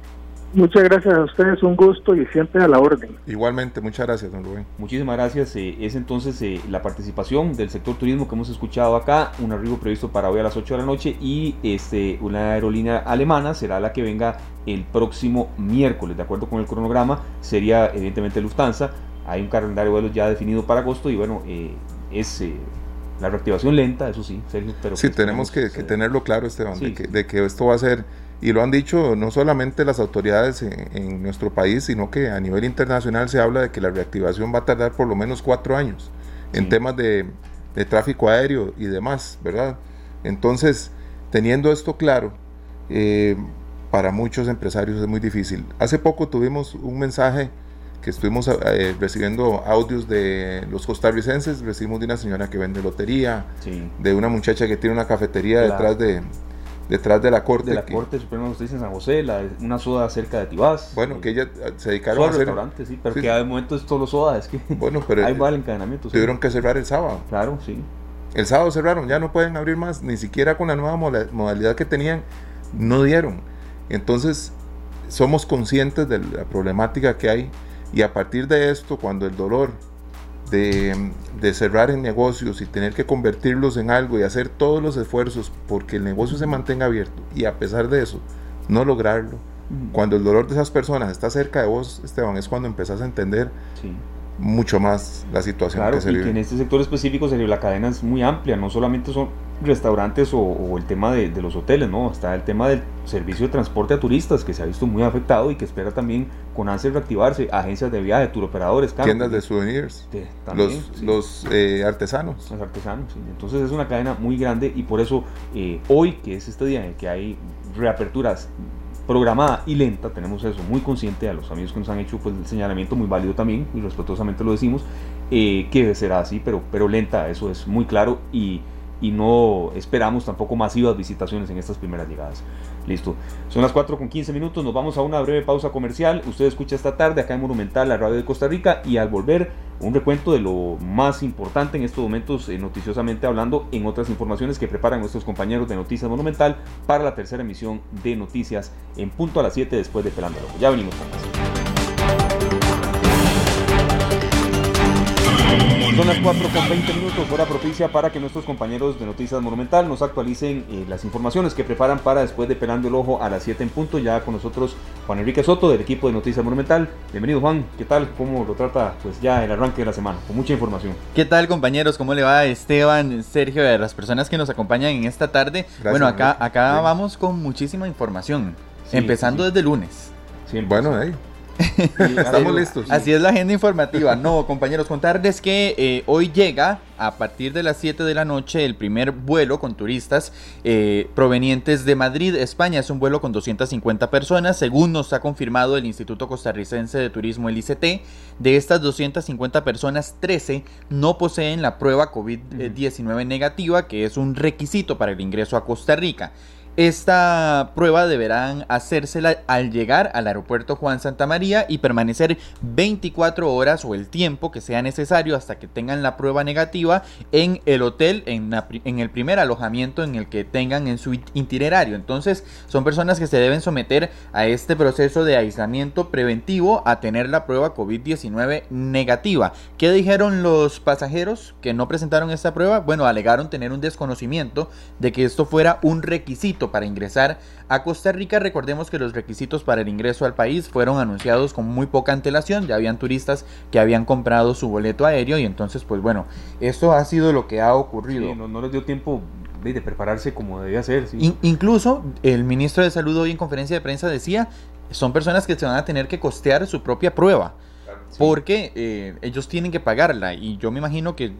Muchas gracias a ustedes, un gusto y siempre a la orden. Igualmente, muchas gracias, don Rubén. Muchísimas gracias. Eh, es entonces eh, la participación del sector turismo que hemos escuchado acá, un arribo previsto para hoy a las 8 de la noche y este, una aerolínea alemana será la que venga el próximo miércoles, de acuerdo con el cronograma, sería evidentemente Lufthansa. Hay un calendario de vuelos ya definido para agosto y bueno, es la reactivación lenta, eso sí, Sergio, pero... Sí, pues tenemos que, tenerlo claro, Esteban, de, que, de, que, esto va a ser, y lo han dicho no solamente las autoridades en, nuestro país, sino que a nivel internacional se habla de que la reactivación va a tardar por lo menos cuatro años en temas de, de, tráfico aéreo y demás, ¿verdad? Entonces, teniendo esto claro, eh, para muchos empresarios es muy difícil. Hace poco tuvimos un mensaje que estuvimos eh, recibiendo audios de los costarricenses, recibimos de una señora que vende lotería, de una muchacha que tiene una cafetería detrás de detrás de la corte. De la corte suprema de justicia en San José, una soda cerca de Tibás. Bueno, que ella eh, se dedicaron a hacer... restaurante, sí, pero que de momento es solo soda, es que bueno, pero *laughs* hay mal encadenamiento. Tuvieron que cerrar el sábado. Claro, sí. El sábado cerraron, ya no pueden abrir más, ni siquiera con la nueva modalidad que tenían, no dieron. Entonces, somos conscientes de la problemática que hay y a partir de esto, cuando el dolor de, cerrar en negocios y tener que convertirlos en algo y hacer todos los esfuerzos porque el negocio se mantenga abierto y a pesar de eso, no lograrlo, Cuando el dolor de esas personas está cerca de vos, Esteban, es cuando empezás a entender Sí. Mucho más la situación Claro, que se y que vive. en este sector específico se la cadena es muy amplia, no solamente son restaurantes o, o el tema de, de los hoteles, no, está el tema del servicio de transporte a turistas que se ha visto muy afectado y que espera también con ansia reactivarse, agencias de viaje, turoperadores, Tiendas de souvenirs, de- también, los, sí. los eh, artesanos. los artesanos. sí. Entonces es una cadena muy grande y por eso eh, hoy, que es este día en el que hay reaperturas programada y lenta, tenemos eso muy consciente a los amigos que nos han hecho pues, el señalamiento muy válido también y respetuosamente lo decimos, eh, que será así, pero, pero lenta, eso es muy claro y, y no esperamos tampoco masivas visitaciones en estas primeras llegadas. Listo. Son las 4 con 15 minutos. Nos vamos a una breve pausa comercial. Usted escucha esta tarde acá en Monumental, la radio de Costa Rica. Y al volver, un recuento de lo más importante en estos momentos, eh, noticiosamente hablando, en otras informaciones que preparan nuestros compañeros de Noticias Monumental para la tercera emisión de Noticias en punto a las 7 después de Pelando. Ya venimos con más. Son las 4 con 20 minutos, hora propicia para que nuestros compañeros de Noticias Monumental nos actualicen eh, las informaciones que preparan para después de Pelando el Ojo a las 7 en punto. Ya con nosotros Juan Enrique Soto del equipo de Noticias Monumental. Bienvenido Juan, ¿qué tal? ¿Cómo lo trata pues ya el arranque de la semana? Con mucha información. ¿Qué tal compañeros? ¿Cómo le va Esteban, Sergio, a las personas que nos acompañan en esta tarde? Gracias, bueno, acá, Enrique. acá Bien. vamos con muchísima información, Sí, empezando sí. desde el lunes. Bueno, ahí, *laughs* estamos así- listos. Así es la agenda informativa. No, compañeros, contarles que eh, hoy llega a partir de las 7 de la noche el primer vuelo con turistas eh, provenientes de Madrid, España. Es un vuelo con 250 personas, según nos ha confirmado el Instituto Costarricense de Turismo, el ICT. De estas 250 personas, 13 no poseen la prueba COVID-19 negativa, que es un requisito para el ingreso a Costa Rica. Esta prueba deberán hacérsela al llegar al aeropuerto Juan Santa María y permanecer 24 horas o el tiempo que sea necesario hasta que tengan la prueba negativa en el hotel, en, en el primer alojamiento en el que tengan en su it- itinerario. Entonces son personas que se deben someter a este proceso de aislamiento preventivo a tener la prueba COVID-19 negativa. ¿Qué dijeron los pasajeros que no presentaron esta prueba? Bueno, alegaron tener un desconocimiento de que esto fuera un requisito para ingresar a Costa Rica. Recordemos que los requisitos para el ingreso al país fueron anunciados con muy poca antelación. Ya habían turistas que habían comprado su boleto aéreo y entonces, pues bueno, esto ha sido lo que ha ocurrido. Sí, no, no les dio tiempo de, prepararse como debía ser. sí. In- incluso el ministro de Salud hoy en conferencia de prensa decía, son personas que se van a tener que costear su propia prueba, porque eh, ellos tienen que pagarla y yo me imagino que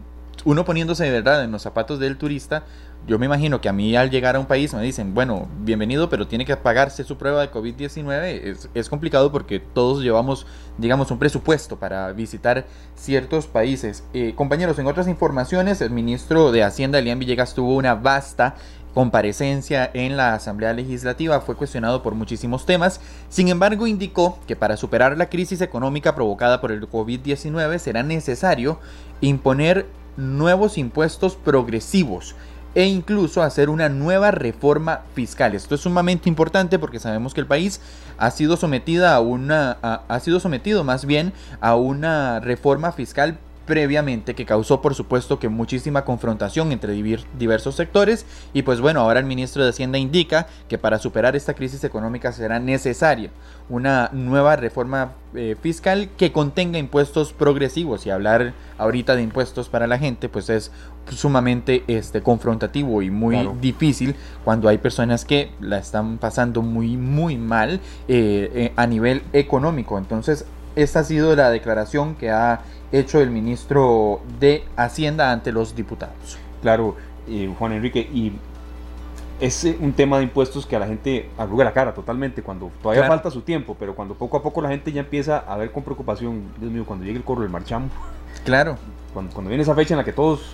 uno poniéndose de verdad en los zapatos del turista, yo me imagino que a mí al llegar a un país me dicen, bueno, bienvenido, pero tiene que pagarse su prueba de COVID-19. Es, es complicado porque todos llevamos, digamos, un presupuesto para visitar ciertos países. Eh, compañeros, en otras informaciones, el ministro de Hacienda, Elian Villegas, tuvo una vasta comparecencia en la Asamblea Legislativa fue cuestionado por muchísimos temas, sin embargo indicó que para superar la crisis económica provocada por el COVID-19 será necesario imponer nuevos impuestos progresivos e incluso hacer una nueva reforma fiscal. Esto es sumamente importante porque sabemos que el país ha sido sometida a una ha sido sometido más bien a una reforma fiscal previamente que causó por supuesto que muchísima confrontación entre diversos sectores. Y pues bueno ahora el ministro de Hacienda indica que para superar esta crisis económica será necesaria una nueva reforma eh, fiscal que contenga impuestos progresivos. Y hablar ahorita de impuestos para la gente pues es sumamente este confrontativo y muy Claro. difícil cuando hay personas que la están pasando muy muy mal eh, eh, a nivel económico. Entonces esta ha sido la declaración que ha hecho el ministro de Hacienda ante los diputados. Claro, eh, Juan Enrique, y es eh, un tema de impuestos que a la gente arruga la cara totalmente, cuando todavía Claro. falta su tiempo, pero cuando poco a poco la gente ya empieza a ver con preocupación, Dios mío, cuando llegue el corro del marchamo, Claro, cuando, cuando viene esa fecha en la que todos,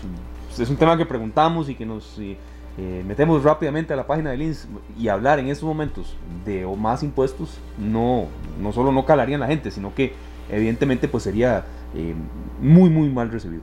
es un tema que preguntamos y que nos eh, eh, metemos rápidamente a la página del INS y hablar en estos momentos de más impuestos, no, no solo no calaría en la gente, sino que evidentemente pues sería eh, muy, muy mal recibido.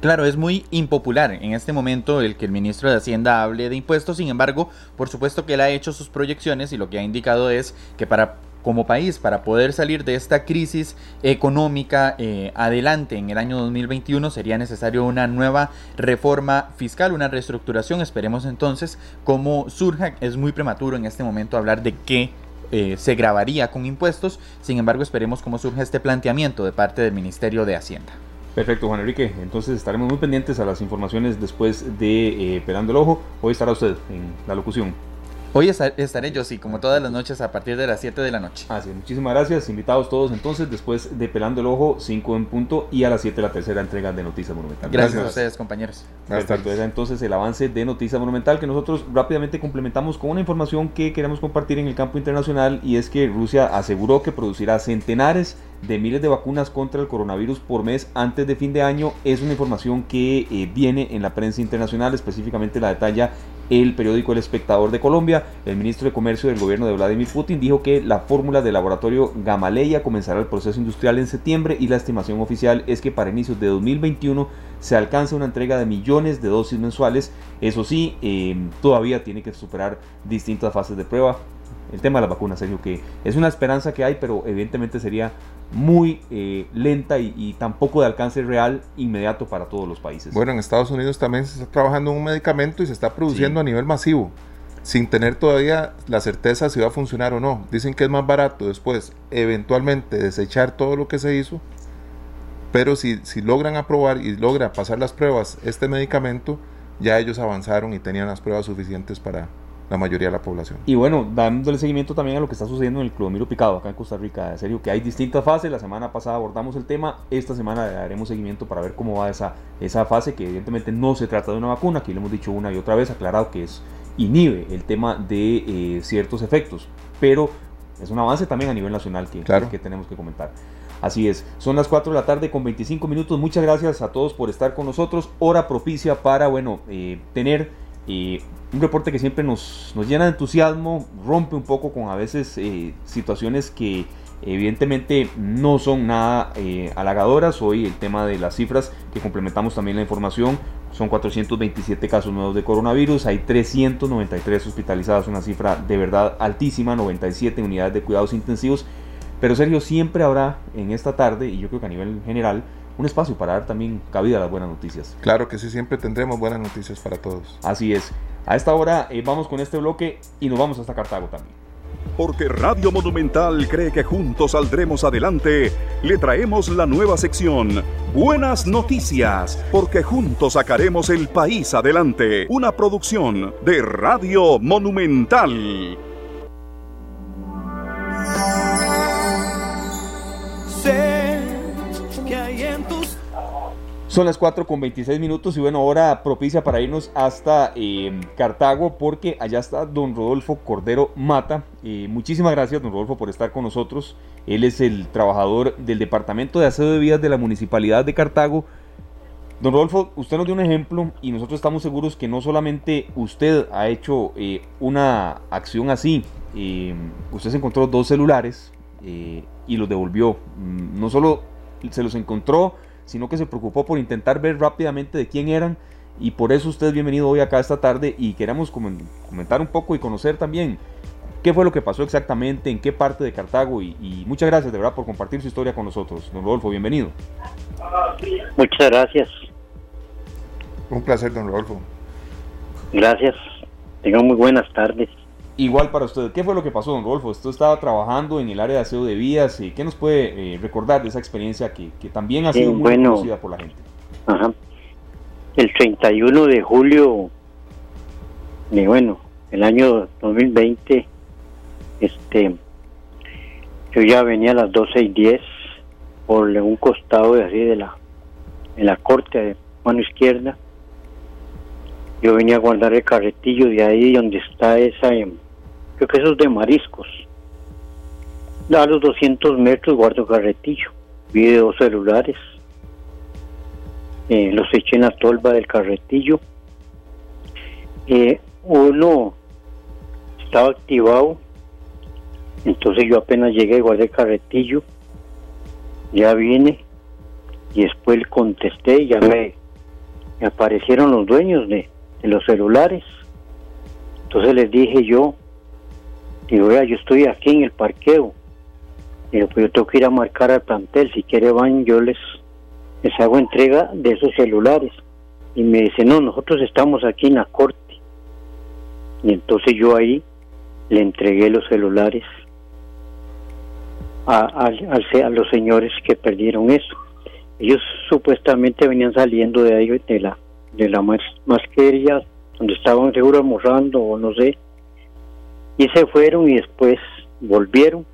Claro, es muy impopular en este momento el que el ministro de Hacienda hable de impuestos, sin embargo, por supuesto que él ha hecho sus proyecciones y lo que ha indicado es que para como país, para poder salir de esta crisis económica eh, adelante en el año 2021, sería necesario una nueva reforma fiscal, una reestructuración. Esperemos entonces cómo surja. Es muy prematuro en este momento hablar de qué eh, se grabaría con impuestos. Sin embargo, esperemos cómo surge este planteamiento de parte del Ministerio de Hacienda. Perfecto, Juan Enrique. Entonces estaremos muy pendientes a las informaciones después de eh, Pelando el Ojo. Hoy estará usted en la locución. Hoy estaré yo, sí, como todas las noches a partir de las 7 de la noche. Así muchísimas gracias. Invitados todos entonces, después de Pelando el Ojo, 5 en punto y a las 7 la tercera entrega de Noticias Monumental. Gracias, a ustedes, compañeros. Perfecto, era entonces el avance de Noticias Monumental que nosotros rápidamente complementamos con una información que queremos compartir en el campo internacional y es que Rusia aseguró que producirá centenares de miles de vacunas contra el coronavirus por mes antes de fin de año. Es una información que eh, viene en la prensa internacional, específicamente la detalla el periódico El Espectador de Colombia. El ministro de Comercio del gobierno de Vladimir Putin dijo que la fórmula del laboratorio Gamaleya comenzará el proceso industrial en septiembre y la estimación oficial es que para inicios de 2021 se alcance una entrega de millones de dosis mensuales. Eso sí, eh, todavía tiene que superar distintas fases de prueba el tema de las vacunas, Sergio, que es una esperanza que hay, pero evidentemente sería muy eh, lenta y, tampoco de alcance real inmediato para todos los países. Bueno, en Estados Unidos también se está trabajando en un medicamento y se está produciendo a nivel masivo, sin tener todavía la certeza si va a funcionar o no. Dicen que es más barato después, eventualmente, desechar todo lo que se hizo, pero si, si logran aprobar y logra pasar las pruebas este medicamento, ya ellos avanzaron y tenían las pruebas suficientes para, la mayoría de la población. Y bueno, dándole seguimiento también a lo que está sucediendo en el Clodomiro Picado acá en Costa Rica. En serio, que hay distintas fases. La semana pasada abordamos el tema. Esta semana le daremos seguimiento para ver cómo va esa, esa fase, que evidentemente no se trata de una vacuna. Aquí lo hemos dicho una y otra vez, aclarado que es inhibe el tema de eh, ciertos efectos. Pero es un avance también a nivel nacional que, que tenemos que comentar. Así es, son las 4 de la tarde con 25 minutos. Muchas gracias a todos por estar con nosotros. Hora propicia para, bueno, eh, tener eh, un reporte que siempre nos, nos, llena de entusiasmo, rompe un poco con a veces eh, situaciones que evidentemente no son nada eh, halagadoras. Hoy el tema de las cifras que complementamos también la información. Son 427 casos nuevos de coronavirus, hay 393 hospitalizados, una cifra de verdad altísima, 97 unidades de cuidados intensivos. Pero Sergio, siempre habrá en esta tarde, y yo creo que a nivel general, un espacio para dar también cabida a las buenas noticias. Claro que sí, siempre tendremos buenas noticias para todos. Así es. A esta hora eh, vamos con este bloque y nos vamos hasta Cartago también. Porque Radio Monumental cree que juntos saldremos adelante, le traemos la nueva sección, Buenas Noticias, porque juntos sacaremos el país adelante. Una producción de Radio Monumental. Son las 4 con 26 minutos y bueno, hora propicia para irnos hasta eh, Cartago porque allá está don Rodolfo Cordero Mata. Eh, muchísimas gracias don Rodolfo por estar con nosotros. Él es el trabajador del Departamento de Aseo de Vías de la Municipalidad de Cartago. Don Rodolfo, usted nos dio un ejemplo y nosotros estamos seguros que no solamente usted ha hecho eh, una acción así, usted se encontró dos celulares y los devolvió. Mm, no solo se los encontró, sino que se preocupó por intentar ver rápidamente de quién eran y por eso usted es bienvenido hoy acá esta tarde y queremos comentar un poco y conocer también qué fue lo que pasó exactamente, en qué parte de Cartago y, muchas gracias de verdad por compartir su historia con nosotros. Don Rodolfo, bienvenido. Muchas gracias. Un placer, don Rodolfo. Gracias. Tengan muy buenas tardes. Igual para usted, ¿qué fue lo que pasó, don Rodolfo? Usted estaba trabajando en el área de aseo de vías. ¿Qué nos puede eh, recordar de esa experiencia que, también ha sido muy conocida por la gente? Ajá. El 31 de julio de, bueno, el año 2020, este, yo ya venía a las 12 y 10 por un costado de así de la, en la corte de mano izquierda. Yo venía a guardar el carretillo de ahí donde está esa em, creo que eso es de mariscos. A los 200 metros guardo carretillo, vi dos celulares, eh, los eché en la tolva del carretillo. Eh, uno estaba activado, entonces yo apenas llegué, guardé el carretillo, ya vine y después contesté y ya me, aparecieron los dueños de los celulares. Entonces les dije yo, Digo, vea, yo estoy aquí en el parqueo. Digo, pues yo tengo que ir a marcar al plantel. Si quiere van, yo les, les hago entrega de esos celulares. Y me dice, no, nosotros estamos aquí en la corte. Y entonces yo ahí le entregué los celulares a, a, los señores que perdieron eso. Ellos supuestamente venían saliendo de ahí, de la, de la masquería, donde estaban seguro almorzando o no sé, y se fueron y después volvieron.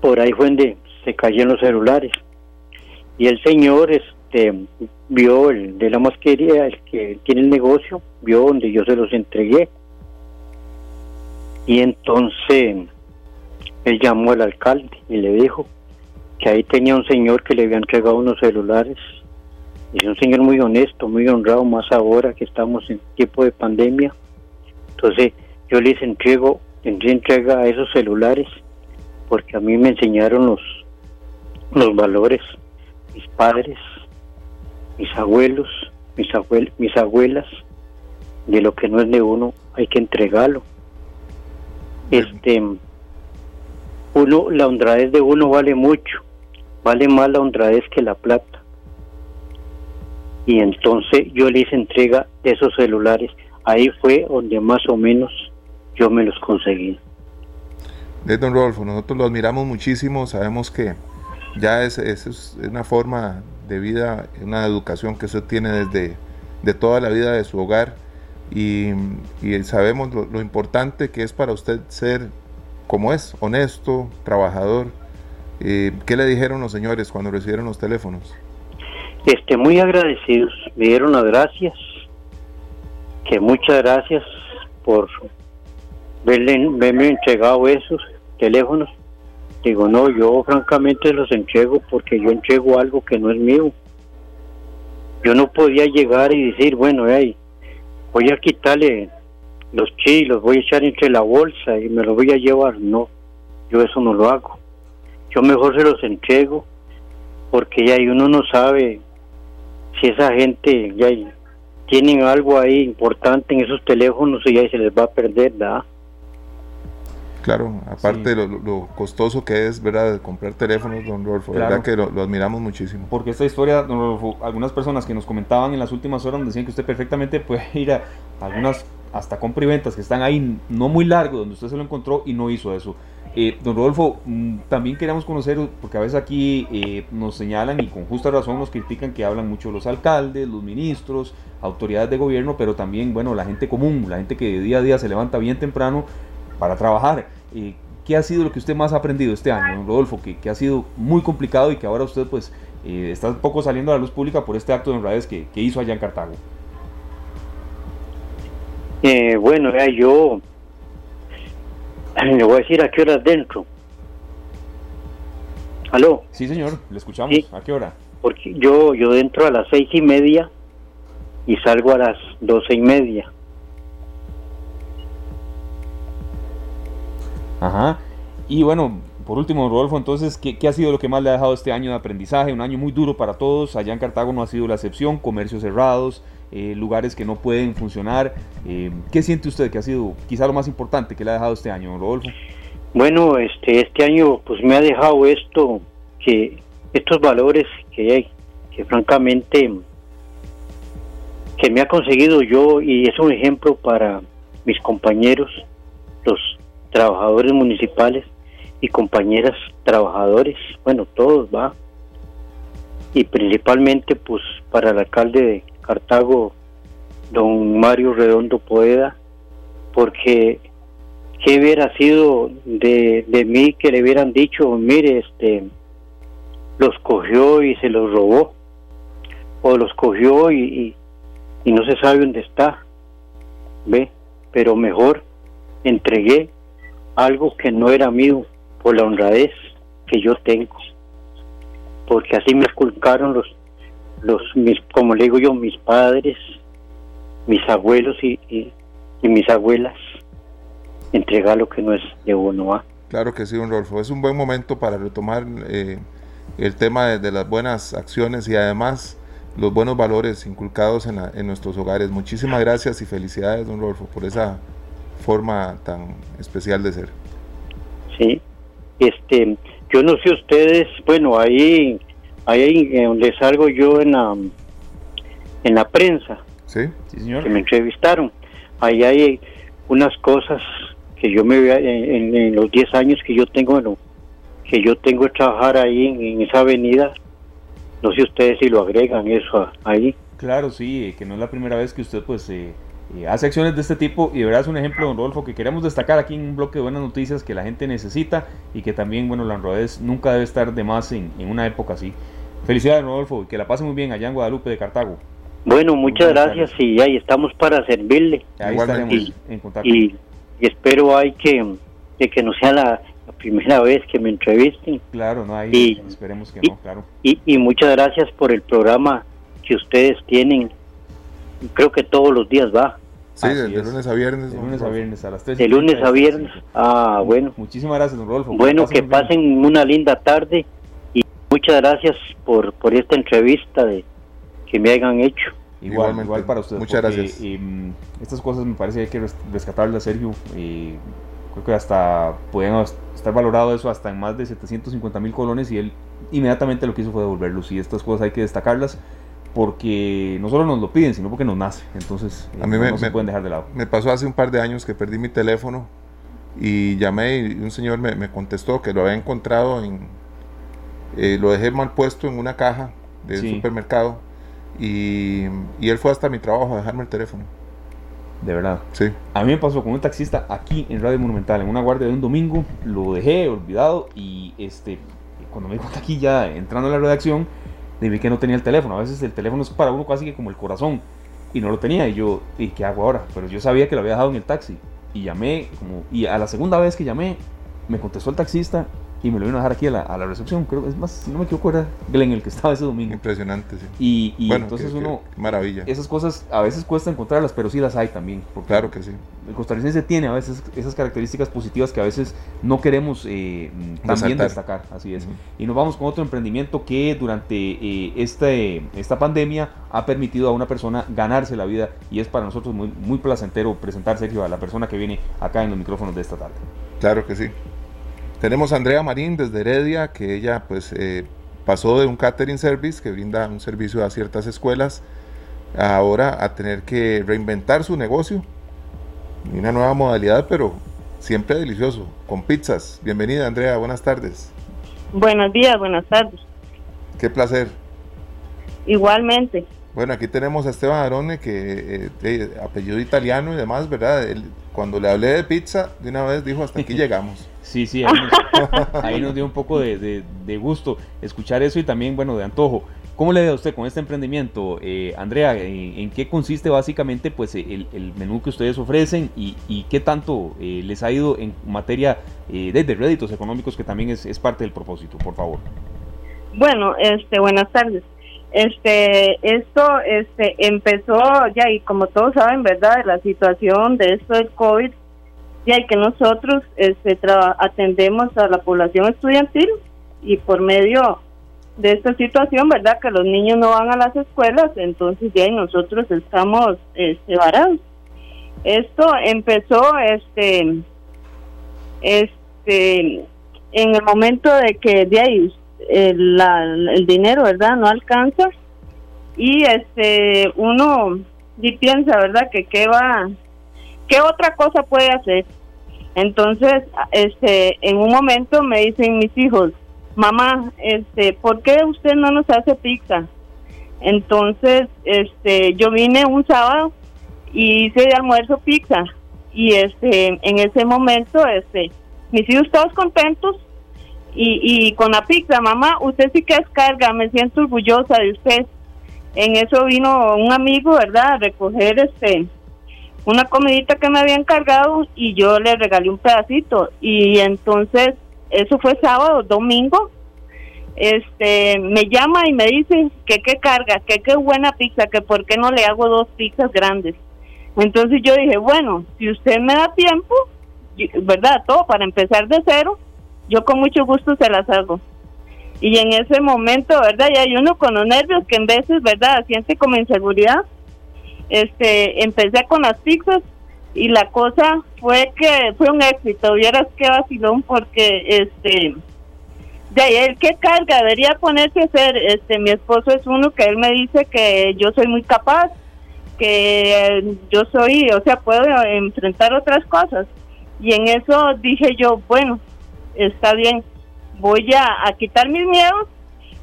por ahí fue donde se cayeron los celulares. Y el señor este vio el de la masquería, el que tiene el negocio, vio donde yo se los entregué. Y entonces él llamó al alcalde y le dijo que ahí tenía un señor que le había entregado unos celulares. Es un señor muy honesto, muy honrado, más ahora que estamos en tiempo de pandemia. Entonces yo les entrego, les entrega a esos celulares porque a mí me enseñaron los, los valores, mis padres, mis abuelos, mis, mis abuelas, de lo que no es de uno hay que entregarlo. Este, uno, la honradez de uno vale mucho, vale más la honradez que la plata. Y entonces yo les entrega esos celulares. Ahí fue donde más o menos yo me los conseguí. De don Rodolfo, nosotros lo admiramos muchísimo, sabemos que ya es, es, una forma de vida, una educación que usted tiene desde de toda la vida de su hogar y, sabemos lo, lo, importante que es para usted ser como es, honesto, trabajador. Eh, ¿Qué le dijeron los señores cuando recibieron los teléfonos? Este, muy agradecidos, me dieron las gracias, que muchas gracias por verle, verme entregado esos teléfonos. Digo, no, yo francamente los entrego porque yo entrego algo que no es mío. Yo no podía llegar y decir, bueno, hey, voy a quitarle los chiles, los voy a echar entre la bolsa y me los voy a llevar. No, yo eso no lo hago. Yo mejor se los entrego porque ya uno no sabe si esa gente ya tienen algo ahí importante en esos teléfonos y ya se les va a perder, ¿verdad? Claro, aparte de lo, costoso que es, ¿verdad? De comprar teléfonos, don Rolfo, ¿verdad? Que lo, admiramos muchísimo. Porque esta historia, don Rolfo, algunas personas que nos comentaban en las últimas horas decían que usted perfectamente puede *laughs* ir a algunas hasta compra y ventas que están ahí no muy largo, donde usted se lo encontró y no hizo eso. Eh, don Rodolfo, mm, también queríamos conocer, porque a veces aquí eh, nos señalan y con justa razón nos critican que hablan mucho los alcaldes, los ministros, autoridades de gobierno, pero también, bueno, la gente común, la gente que día a día se levanta bien temprano para trabajar. Eh, ¿Qué ha sido lo que usted más ha aprendido este año, don Rodolfo? Que, ha sido muy complicado y que ahora usted pues está un poco saliendo a la luz pública por este acto de honradez que, que hizo allá en Cartago. Bueno, yo le voy a decir a qué hora dentro. ¿Aló? Sí, señor, le escuchamos. ¿A qué hora? Porque yo, yo dentro a las seis y media y salgo a las doce y media. Ajá. Y bueno, por último, Rodolfo, entonces, ¿qué, ¿qué, ha sido lo que más le ha dejado este año de aprendizaje? Un año muy duro para todos. Allá en Cartago no ha sido la excepción, comercios cerrados, eh, lugares que no pueden funcionar. Eh, ¿Qué siente usted que ha sido quizá lo más importante que le ha dejado este año, Rodolfo? Bueno, este, este año pues me ha dejado esto, que estos valores que hay, que francamente que me ha conseguido yo y es un ejemplo para mis compañeros, los trabajadores municipales y compañeras trabajadores, bueno, todos va, y principalmente pues para el alcalde de Cartago, don Mario Redondo Poeda, porque qué hubiera sido de, mí que le hubieran dicho, mire, este, los cogió y se los robó, o los cogió y, y, no se sabe dónde está, ve, pero mejor entregué algo que no era mío por la honradez que yo tengo, porque así me esculcaron los los mis como le digo yo mis padres mis abuelos y, y, mis abuelas entregar lo que no es de uno ¿ah? claro que sí don Rolfo es un buen momento para retomar eh, el tema de, las buenas acciones y además los buenos valores inculcados en, en nuestros hogares. Muchísimas gracias y felicidades don Rolfo por esa forma tan especial de ser. Sí. Este yo no sé ustedes bueno ahí ahí donde salgo yo en la, en la prensa, ¿Sí? que me entrevistaron, ahí hay unas cosas que yo me vea en, en los 10 años que yo tengo, bueno, que yo tengo que trabajar ahí en, esa avenida. No sé ustedes si lo agregan eso ahí. Claro, sí, eh, que no es la primera vez que usted pues eh, eh, hace acciones de este tipo y de verdad es un ejemplo, don Rodolfo, que queremos destacar aquí en un bloque de buenas noticias que la gente necesita y que también, bueno, la Rodés nunca debe estar de más en, una época así. Felicidades, Rodolfo, y que la pase muy bien allá en Guadalupe de Cartago. Bueno, muchas gracias y ahí estamos para servirle. Ahí estaremos en contacto. Y, espero hay que, que no sea la, primera vez que me entrevisten. Claro, no, ahí esperemos que no, claro. Y, muchas gracias por el programa que ustedes tienen. Creo que todos los días va. Sí, de, lunes a viernes. De lunes a viernes a las 3. De lunes a viernes. Ah, bueno. Muchísimas gracias, don Rodolfo. Bueno, que pasen una linda tarde y muchas gracias por, por esta entrevista de que me hayan hecho. Igual, igual para ustedes. Muchas gracias. Mm, estas cosas me parece que hay que rescatarlas, Sergio. Y creo que hasta podían estar valorado eso hasta en más de 750 mil colones y él inmediatamente lo que hizo fue devolverlos y estas cosas hay que destacarlas porque no solo nos lo piden, sino porque nos nace. Entonces, a mí no, me, se pueden dejar de lado. Me pasó hace un par de años que perdí mi teléfono y llamé y un señor me, contestó que lo había encontrado en. Eh, lo dejé mal puesto en una caja del supermercado y, y él fue hasta mi trabajo a dejarme el teléfono de verdad. Sí. A mí me pasó con un taxista aquí en Radio Monumental, en una guardia de un domingo, lo dejé olvidado y este, cuando me di cuenta aquí ya entrando a la redacción, vi que no tenía el teléfono. A veces el teléfono es para uno casi que como el corazón y no lo tenía y yo, ¿y qué hago ahora? Pero yo sabía que lo había dejado en el taxi y llamé como, y a la segunda vez que llamé, me contestó el taxista y me lo vino a dejar aquí a la, a la, recepción. Creo es más, si no me equivoco, era Glenn el que estaba ese domingo. Impresionante, sí. Y, y entonces uno. maravilla. Esas cosas a veces cuesta encontrarlas, pero sí las hay también. Claro que sí. El costarricense tiene a veces esas características positivas que a veces no queremos eh, también destacar. Así es. Y nos vamos con otro emprendimiento que durante eh, este, esta pandemia ha permitido a una persona ganarse la vida y es para nosotros muy, muy placentero presentar, Sergio, a la persona que viene acá en los micrófonos de esta tarde. Claro que sí. Tenemos a Andrea Marín desde Heredia, que ella pues eh, pasó de un catering service que brinda un servicio a ciertas escuelas, ahora a tener que reinventar su negocio. Una nueva modalidad, pero siempre delicioso, con pizzas. Bienvenida Andrea, buenas tardes. Buenos días, buenas tardes. Qué placer. Itemalmente. Bueno, aquí tenemos a Esteban Arone, que eh, apellido italiano y demás, ¿verdad? cuando le hablé de pizza, de una vez dijo, hasta aquí *laughs* llegamos. Sí, sí, *laughs* ahí nos, dio un poco de, gusto escuchar eso y también, bueno, de antojo. ¿Cómo le da a usted con este emprendimiento, eh, Andrea? ¿en, qué consiste básicamente pues, el, menú que ustedes ofrecen y, qué tanto eh, les ha ido en materia eh, de, réditos económicos, que también es, parte del propósito, por favor? Bueno, este, buenas tardes. Este, esto este, empezó ya, y como todos saben, ¿verdad? La situación de esto del COVID y hay que nosotros este, atendemos a la población estudiantil y por medio de esta situación, ¿verdad? Que los niños no van a las escuelas, entonces ya nosotros estamos este, varados. Esto empezó este este en el momento de que de ahí el, el dinero, ¿verdad? No alcanza y este uno y piensa, ¿verdad? Que qué va ¿qué otra cosa puede hacer? Entonces, este, en un momento me dicen mis hijos, mamá, este, ¿por qué usted no nos hace pizza? Entonces, este, yo vine un sábado y hice de almuerzo pizza y este, en ese momento, este, mis hijos todos contentos y, y con la pizza, mamá, usted sí que es carga, me siento orgullosa de usted. En eso vino un amigo, ¿verdad? A recoger este una comidita que me había encargado y yo le regalé un pedacito y entonces eso fue sábado, domingo, este me llama y me dice que qué carga, que qué buena pizza, que por qué no le hago dos pizzas grandes. Entonces yo dije, bueno, si usted me da tiempo, ¿verdad? Todo para empezar de cero, yo con mucho gusto se las hago. Y en ese momento, ¿verdad? Y hay uno con los nervios que en veces, ¿verdad? Siente como inseguridad este, empecé con las pizzas y la cosa fue que fue un éxito, vieras qué vacilón porque este de ahí el que carga debería ponerse a hacer, este mi esposo es uno que él me dice que yo soy muy capaz, que yo soy, o sea, puedo enfrentar otras cosas. Y en eso dije yo, bueno, está bien, voy a quitar mis miedos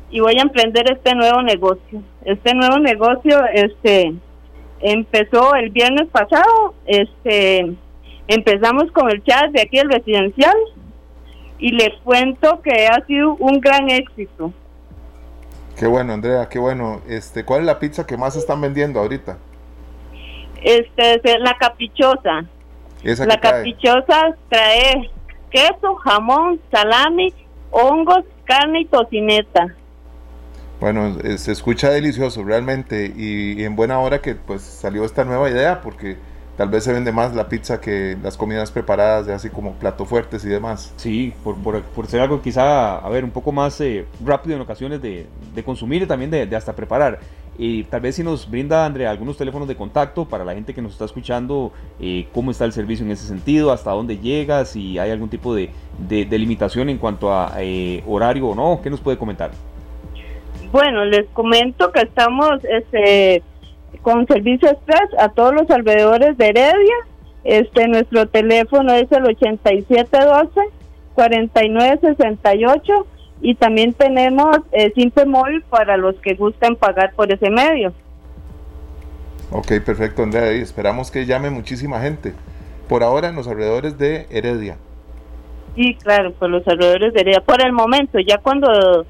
y voy a emprender este nuevo negocio. Este nuevo negocio, este, empezó el viernes pasado, este, empezamos con el chat de aquí el residencial y les cuento que ha sido un gran éxito. Qué bueno, Andrea, qué bueno. Este, ¿cuál es la pizza que más están vendiendo ahorita? Este, la caprichosa. la caprichosa trae queso, jamón, salami, hongos, carne y tocineta. Bueno, eh, se escucha delicioso realmente y, en buena hora que pues salió esta nueva idea porque tal vez se vende más la pizza que las comidas preparadas de así como plato fuertes y demás. Sí, por, ser algo quizá, a ver, un poco más eh, rápido en ocasiones de, de consumir y también de, de, hasta preparar. Y tal vez si nos brinda, Andrea, algunos teléfonos de contacto para la gente que nos está escuchando, eh, cómo está el servicio en ese sentido, hasta dónde llega, si hay algún tipo de, de limitación en cuanto a horario o no, ¿qué nos puede comentar? Bueno, les comento que estamos este, con servicio express a todos los alrededores de Heredia. Este, nuestro teléfono es el 8712 4968 y también tenemos eh, Simple Móvil para los que gusten pagar por ese medio. Ok, perfecto, Andrea. Y esperamos que llame muchísima gente. Por ahora en los alrededores de Heredia. Sí, claro, por los alrededores de Heredia. Por el momento, ya cuando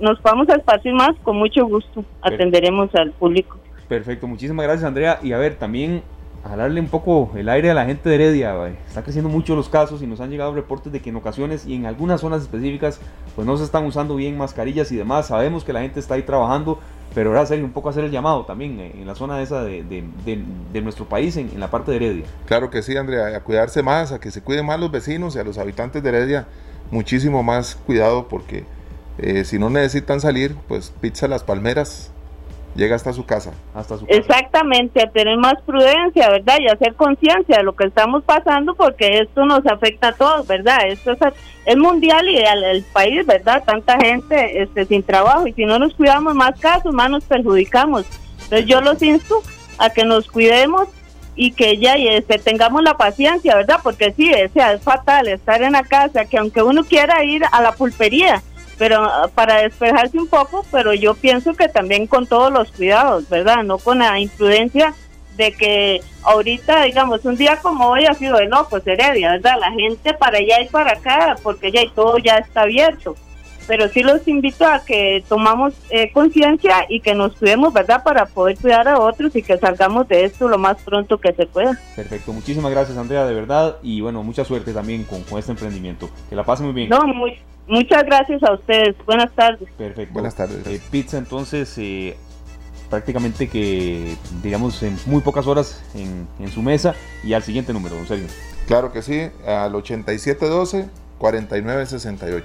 nos vamos a espacio más, con mucho gusto atenderemos al público. Perfecto, muchísimas gracias Andrea. Y a ver, también a darle un poco el aire a la gente de Heredia. Está creciendo mucho los casos y nos han llegado reportes de que en ocasiones y en algunas zonas específicas pues no se están usando bien mascarillas y demás. Sabemos que la gente está ahí trabajando, pero ahora hacer un poco hacer el llamado también en la zona esa de, de, nuestro país, en, en, la parte de Heredia. Claro que sí, Andrea, a cuidarse más, a que se cuiden más los vecinos y a los habitantes de Heredia. Muchísimo más cuidado porque eh, si no necesitan salir, pues Pizza Las Palmeras llega hasta su casa. Hasta su Exactamente, a tener más prudencia, ¿verdad? Y hacer conciencia de lo que estamos pasando porque esto nos afecta a todos, ¿verdad? Esto es, mundial y al, país, ¿verdad? Tanta gente este, sin trabajo y si no nos cuidamos más casos, más nos perjudicamos. Entonces yo los insto a que nos cuidemos y que ya este, tengamos la paciencia, ¿verdad? Porque sí, es fatal estar en la casa, que aunque uno quiera ir a la pulpería, pero ah, para despejarse un poco, pero yo pienso que también con todos los cuidados, ¿verdad? No con la imprudencia de que ahorita, digamos, un día como hoy ha sido de locos, Heredia, ¿verdad? La gente para allá y para acá, porque ya y todo ya está abierto. Pero sí los invito a que tomamos eh, conciencia y que nos cuidemos, ¿verdad? Para poder cuidar a otros y que salgamos de esto lo más pronto que se pueda. Perfecto, muchísimas gracias Andrea, de verdad. Y bueno, mucha suerte también con, con este emprendimiento. Que la pasen muy bien. No, muy, Muchas gracias a ustedes. Buenas tardes. Perfecto. Buenas tardes. Eh, pizza entonces eh, prácticamente que digamos en muy pocas horas en, en, su mesa y al siguiente número, don Sergio. Claro que sí, al 8712-4968.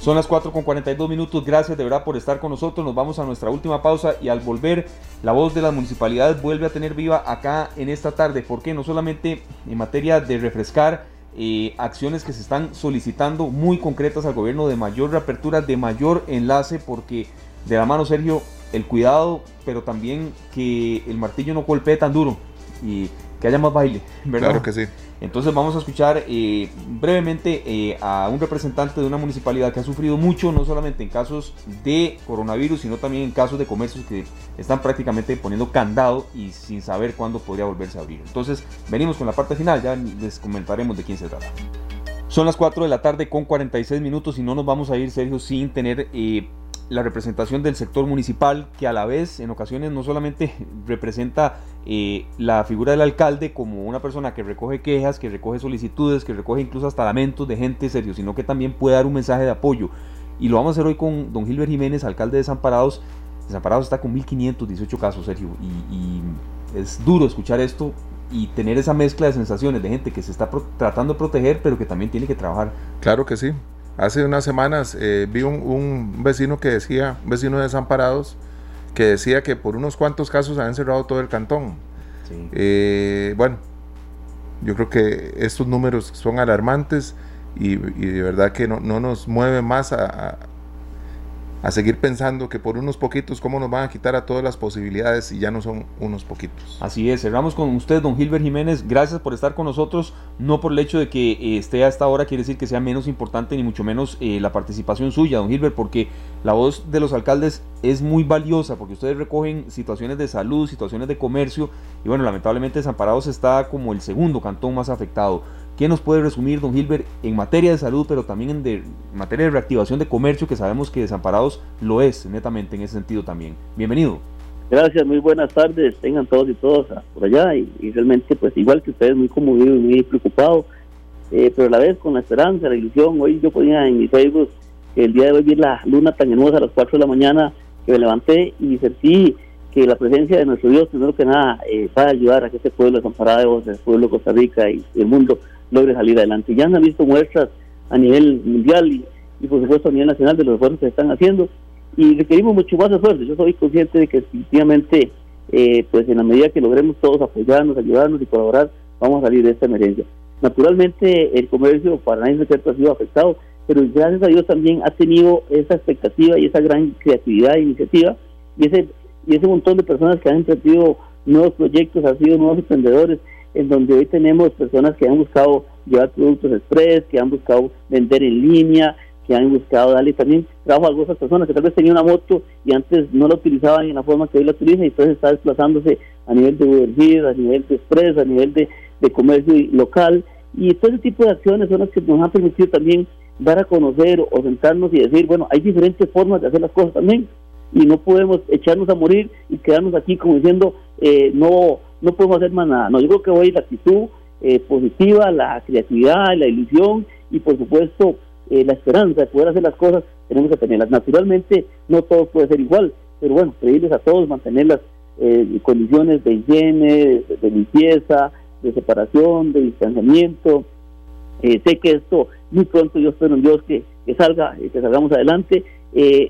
Son las 4 con 42 minutos, gracias de verdad por estar con nosotros, nos vamos a nuestra última pausa y al volver la voz de las municipalidades vuelve a tener viva acá en esta tarde, porque no solamente en materia de refrescar, eh, acciones que se están solicitando muy concretas al gobierno de mayor reapertura, de mayor enlace, porque de la mano Sergio, el cuidado, pero también que el martillo no golpee tan duro y que haya más baile, ¿verdad? Claro que sí. Entonces vamos a escuchar eh, brevemente eh, a un representante de una municipalidad que ha sufrido mucho, no solamente en casos de coronavirus, sino también en casos de comercios que están prácticamente poniendo candado y sin saber cuándo podría volverse a abrir. Entonces venimos con la parte final, ya les comentaremos de quién se trata. Son las 4 de la tarde con 46 minutos y no nos vamos a ir, Sergio, sin tener eh, la representación del sector municipal, que a la vez en ocasiones no solamente *laughs* representa eh, la figura del alcalde como una persona que recoge quejas, que recoge solicitudes, que recoge incluso hasta lamentos de gente serio, sino que también puede dar un mensaje de apoyo. Y lo vamos a hacer hoy con don Gilbert Jiménez, alcalde de Desamparados. Desamparados está con 1518 casos, Sergio, y, y es duro escuchar esto y tener esa mezcla de sensaciones de gente que se está tratando de proteger, pero que también tiene que trabajar. Claro que sí. Hace unas semanas eh, vi un, vecino que decía, un vecino de Desamparados, que decía que por unos cuantos casos han cerrado todo el cantón. Eh, bueno, yo creo que estos números son alarmantes y, de verdad que no, nos mueve más a, a seguir pensando que por unos poquitos, ¿cómo nos van a quitar a todas las posibilidades y ya no son unos poquitos? Así es, cerramos con usted, don Gilbert Jiménez. Gracias por estar con nosotros. No por el hecho de que eh, esté a esta hora quiere decir que sea menos importante, ni mucho menos eh, la participación suya, don Gilbert, porque la voz de los alcaldes es muy valiosa, porque ustedes recogen situaciones de salud, situaciones de comercio, y bueno, lamentablemente Desamparados está como el segundo cantón más afectado. ¿Qué nos puede resumir, don Gilbert, en materia de salud, pero también en, de, materia de reactivación de comercio, que sabemos que Desamparados lo es, netamente en ese sentido también? Bienvenido. Gracias, muy buenas tardes, tengan todos y todas por allá, y, realmente, pues igual que ustedes, muy conmovido y muy preocupado, eh, pero a la vez con la esperanza, la ilusión. Hoy yo ponía en mi Facebook que el día de hoy vi la luna tan hermosa a las 4 de la mañana, que me levanté y sentí que la presencia de nuestro Dios, primero que nada, eh, va a ayudar a que este pueblo desamparado, el pueblo de Costa Rica y el mundo logre salir adelante. Ya han visto muestras a nivel mundial y, por supuesto a nivel nacional de los esfuerzos que se están haciendo y requerimos mucho más. Yo soy consciente de que definitivamente, eh, pues en la medida que logremos todos apoyarnos, ayudarnos y colaborar, vamos a salir de esta emergencia. Naturalmente el comercio para nadie ha sido afectado, pero gracias a Dios también ha tenido esa expectativa y esa gran creatividad e iniciativa y ese, y ese montón de personas que han emprendido nuevos proyectos, han sido nuevos emprendedores en donde hoy tenemos personas que han buscado llevar productos express, que han buscado vender en línea, que han buscado darle también trabajo a algunas personas que tal vez tenían una moto y antes no la utilizaban en la forma que hoy la utilizan y entonces está desplazándose a nivel de Uber a nivel de Express, a nivel de, comercio local. Y todo ese tipo de acciones son las que nos han permitido también dar a conocer o sentarnos y decir, bueno, hay diferentes formas de hacer las cosas también y no podemos echarnos a morir y quedarnos aquí como diciendo, eh, no no podemos hacer más nada. No, yo creo que hoy la actitud eh, positiva, la creatividad, la ilusión y por supuesto eh, la esperanza de poder hacer las cosas, tenemos que tenerlas. Naturalmente no todo puede ser igual, pero bueno, pedirles a todos mantener las eh, condiciones de higiene, de, limpieza, de separación, de distanciamiento. sé que esto muy pronto yo espero en Dios que, que salga, que salgamos adelante.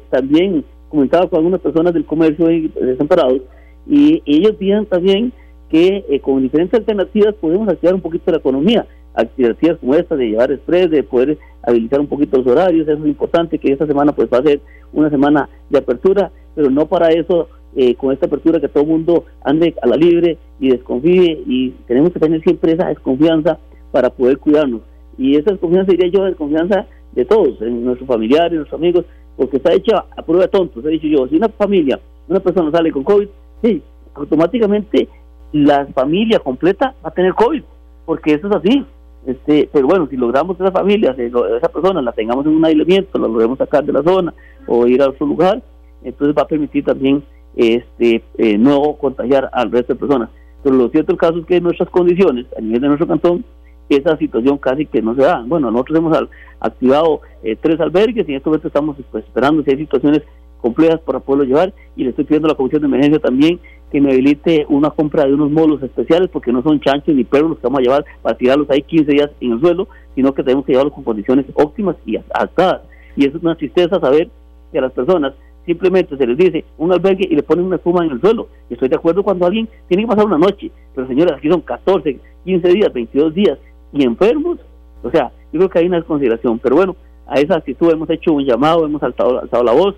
también comentaba con algunas personas del comercio desamparados y ellos piden también que eh, con diferentes alternativas podemos activar un poquito la economía. Alternativas como esta de llevar express, de poder habilitar un poquito los horarios, eso es importante, que esta semana pues va a ser una semana de apertura, pero no para eso, eh, con esta apertura que todo el mundo ande a la libre y desconfíe, y tenemos que tener siempre esa desconfianza para poder cuidarnos. Y esa desconfianza, diría yo, desconfianza de todos, en nuestros familiares, nuestros amigos, porque está hecha a prueba de tontos. He dicho yo, si una familia, una persona sale con COVID, sí, automáticamente la familia completa va a tener COVID, porque eso es así. Este, pero bueno, si logramos esa familia, esa persona la tengamos en un aislamiento, la logremos sacar de la zona o ir a otro lugar, entonces va a permitir también este eh, no contagiar al resto de personas. Pero lo cierto el caso es que en nuestras condiciones, a nivel de nuestro cantón, esa situación casi que no se da. Bueno, nosotros hemos activado eh, tres albergues y en este momento estamos pues, esperando si hay situaciones complejas para poderlo llevar y le estoy pidiendo a la Comisión de Emergencia también que me habilite una compra de unos molos especiales porque no son chanchos ni perros los que vamos a llevar para tirarlos ahí 15 días en el suelo, sino que tenemos que llevarlos con condiciones óptimas y adaptadas. Y es una tristeza saber que a las personas simplemente se les dice un albergue y le ponen una espuma en el suelo. Y estoy de acuerdo cuando alguien tiene que pasar una noche, pero señores, aquí son 14, 15 días, 22 días y enfermos. O sea, yo creo que hay una desconsideración, pero bueno, a esa actitud hemos hecho un llamado, hemos alzado, alzado la voz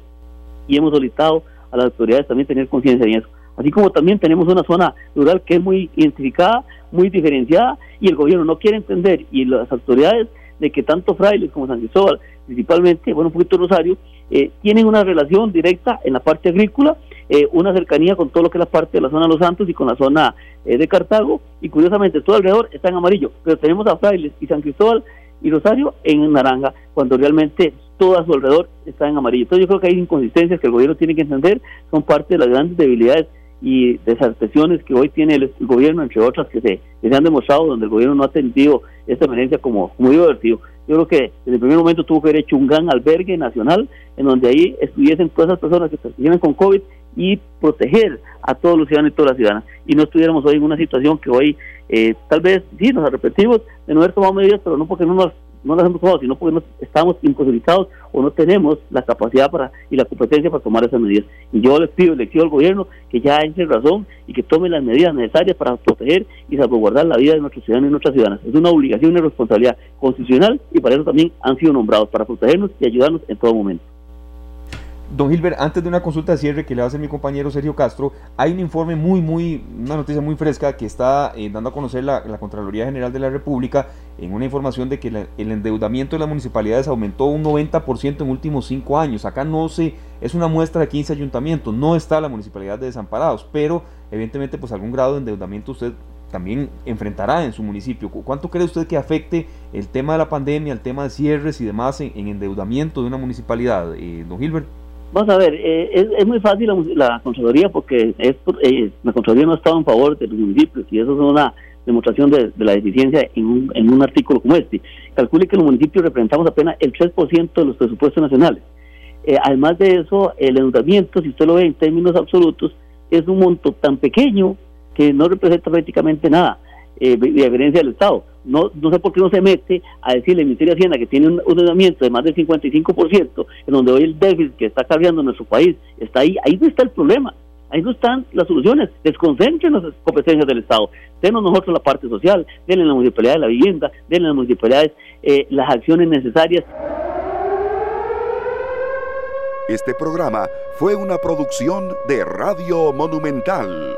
y hemos solicitado a las autoridades también tener conciencia en eso. Así como también tenemos una zona rural que es muy identificada, muy diferenciada, y el gobierno no quiere entender, y las autoridades de que tanto frailes como San Cristóbal, principalmente, bueno, un poquito Rosario, eh, tienen una relación directa en la parte agrícola, eh, una cercanía con todo lo que es la parte de la zona de Los Santos y con la zona eh, de Cartago, y curiosamente todo alrededor está en amarillo, pero tenemos a Frailes y San Cristóbal y Rosario en naranja, cuando realmente todo a su alrededor está en amarillo. Entonces yo creo que hay inconsistencias que el gobierno tiene que entender, son parte de las grandes debilidades y desartesiones que hoy tiene el, gobierno, entre otras que se, se, han demostrado, donde el gobierno no ha atendido esta emergencia como, muy divertido. Yo creo que desde el primer momento tuvo que haber hecho un gran albergue nacional en donde ahí estuviesen todas esas personas que vienen con COVID y proteger a todos los ciudadanos y todas las ciudadanas. Y no estuviéramos hoy en una situación que hoy eh, tal vez sí nos arrepentimos de no haber tomado medidas, pero no porque no nos no las hemos tomado, sino porque no estamos imposibilitados o no tenemos la capacidad para y la competencia para tomar esas medidas. Y yo les pido, le pido al gobierno que ya entre razón y que tome las medidas necesarias para proteger y salvaguardar la vida de nuestros ciudadanos y nuestras ciudadanas. Es una obligación y responsabilidad constitucional y para eso también han sido nombrados, para protegernos y ayudarnos en todo momento. Don Gilbert, antes de una consulta de cierre que le hacer mi compañero Sergio Castro, hay un informe muy, muy, una noticia muy fresca que está eh, dando a conocer la, Contraloría General de la República en una información de que el endeudamiento de las municipalidades aumentó un 90% en últimos cinco años. Acá no se, es una muestra de 15 ayuntamientos, no está la municipalidad de Desamparados, pero evidentemente pues algún grado de endeudamiento usted también enfrentará en su municipio. ¿Cuánto cree usted que afecte el tema de la pandemia, el tema de cierres y demás en, endeudamiento de una municipalidad, eh, don Gilbert? Vamos a ver, eh, es, muy fácil la, Contraloría porque es, eh, la Contraloría no ha estado en favor de los municipios y eso es una demostración de, la deficiencia en un, artículo como este. Calcule que los municipios representamos apenas el 3% de los presupuestos nacionales. además de eso, el endeudamiento, si usted lo ve en términos absolutos, es un monto tan pequeño que no representa prácticamente nada eh, de diferencia del Estado. No, no sé por qué no se mete a decirle al Ministerio de Hacienda que tiene un ordenamiento de más del 55%, en donde hoy el déficit que está cargando nuestro país está ahí, ahí no está el problema. Ahí no están las soluciones. Desconcentren las competencias del Estado. Denos nosotros la parte social, denle a la municipalidad de la vivienda, denle a las municipalidades eh, las acciones necesarias. Este programa fue una producción de Radio Monumental.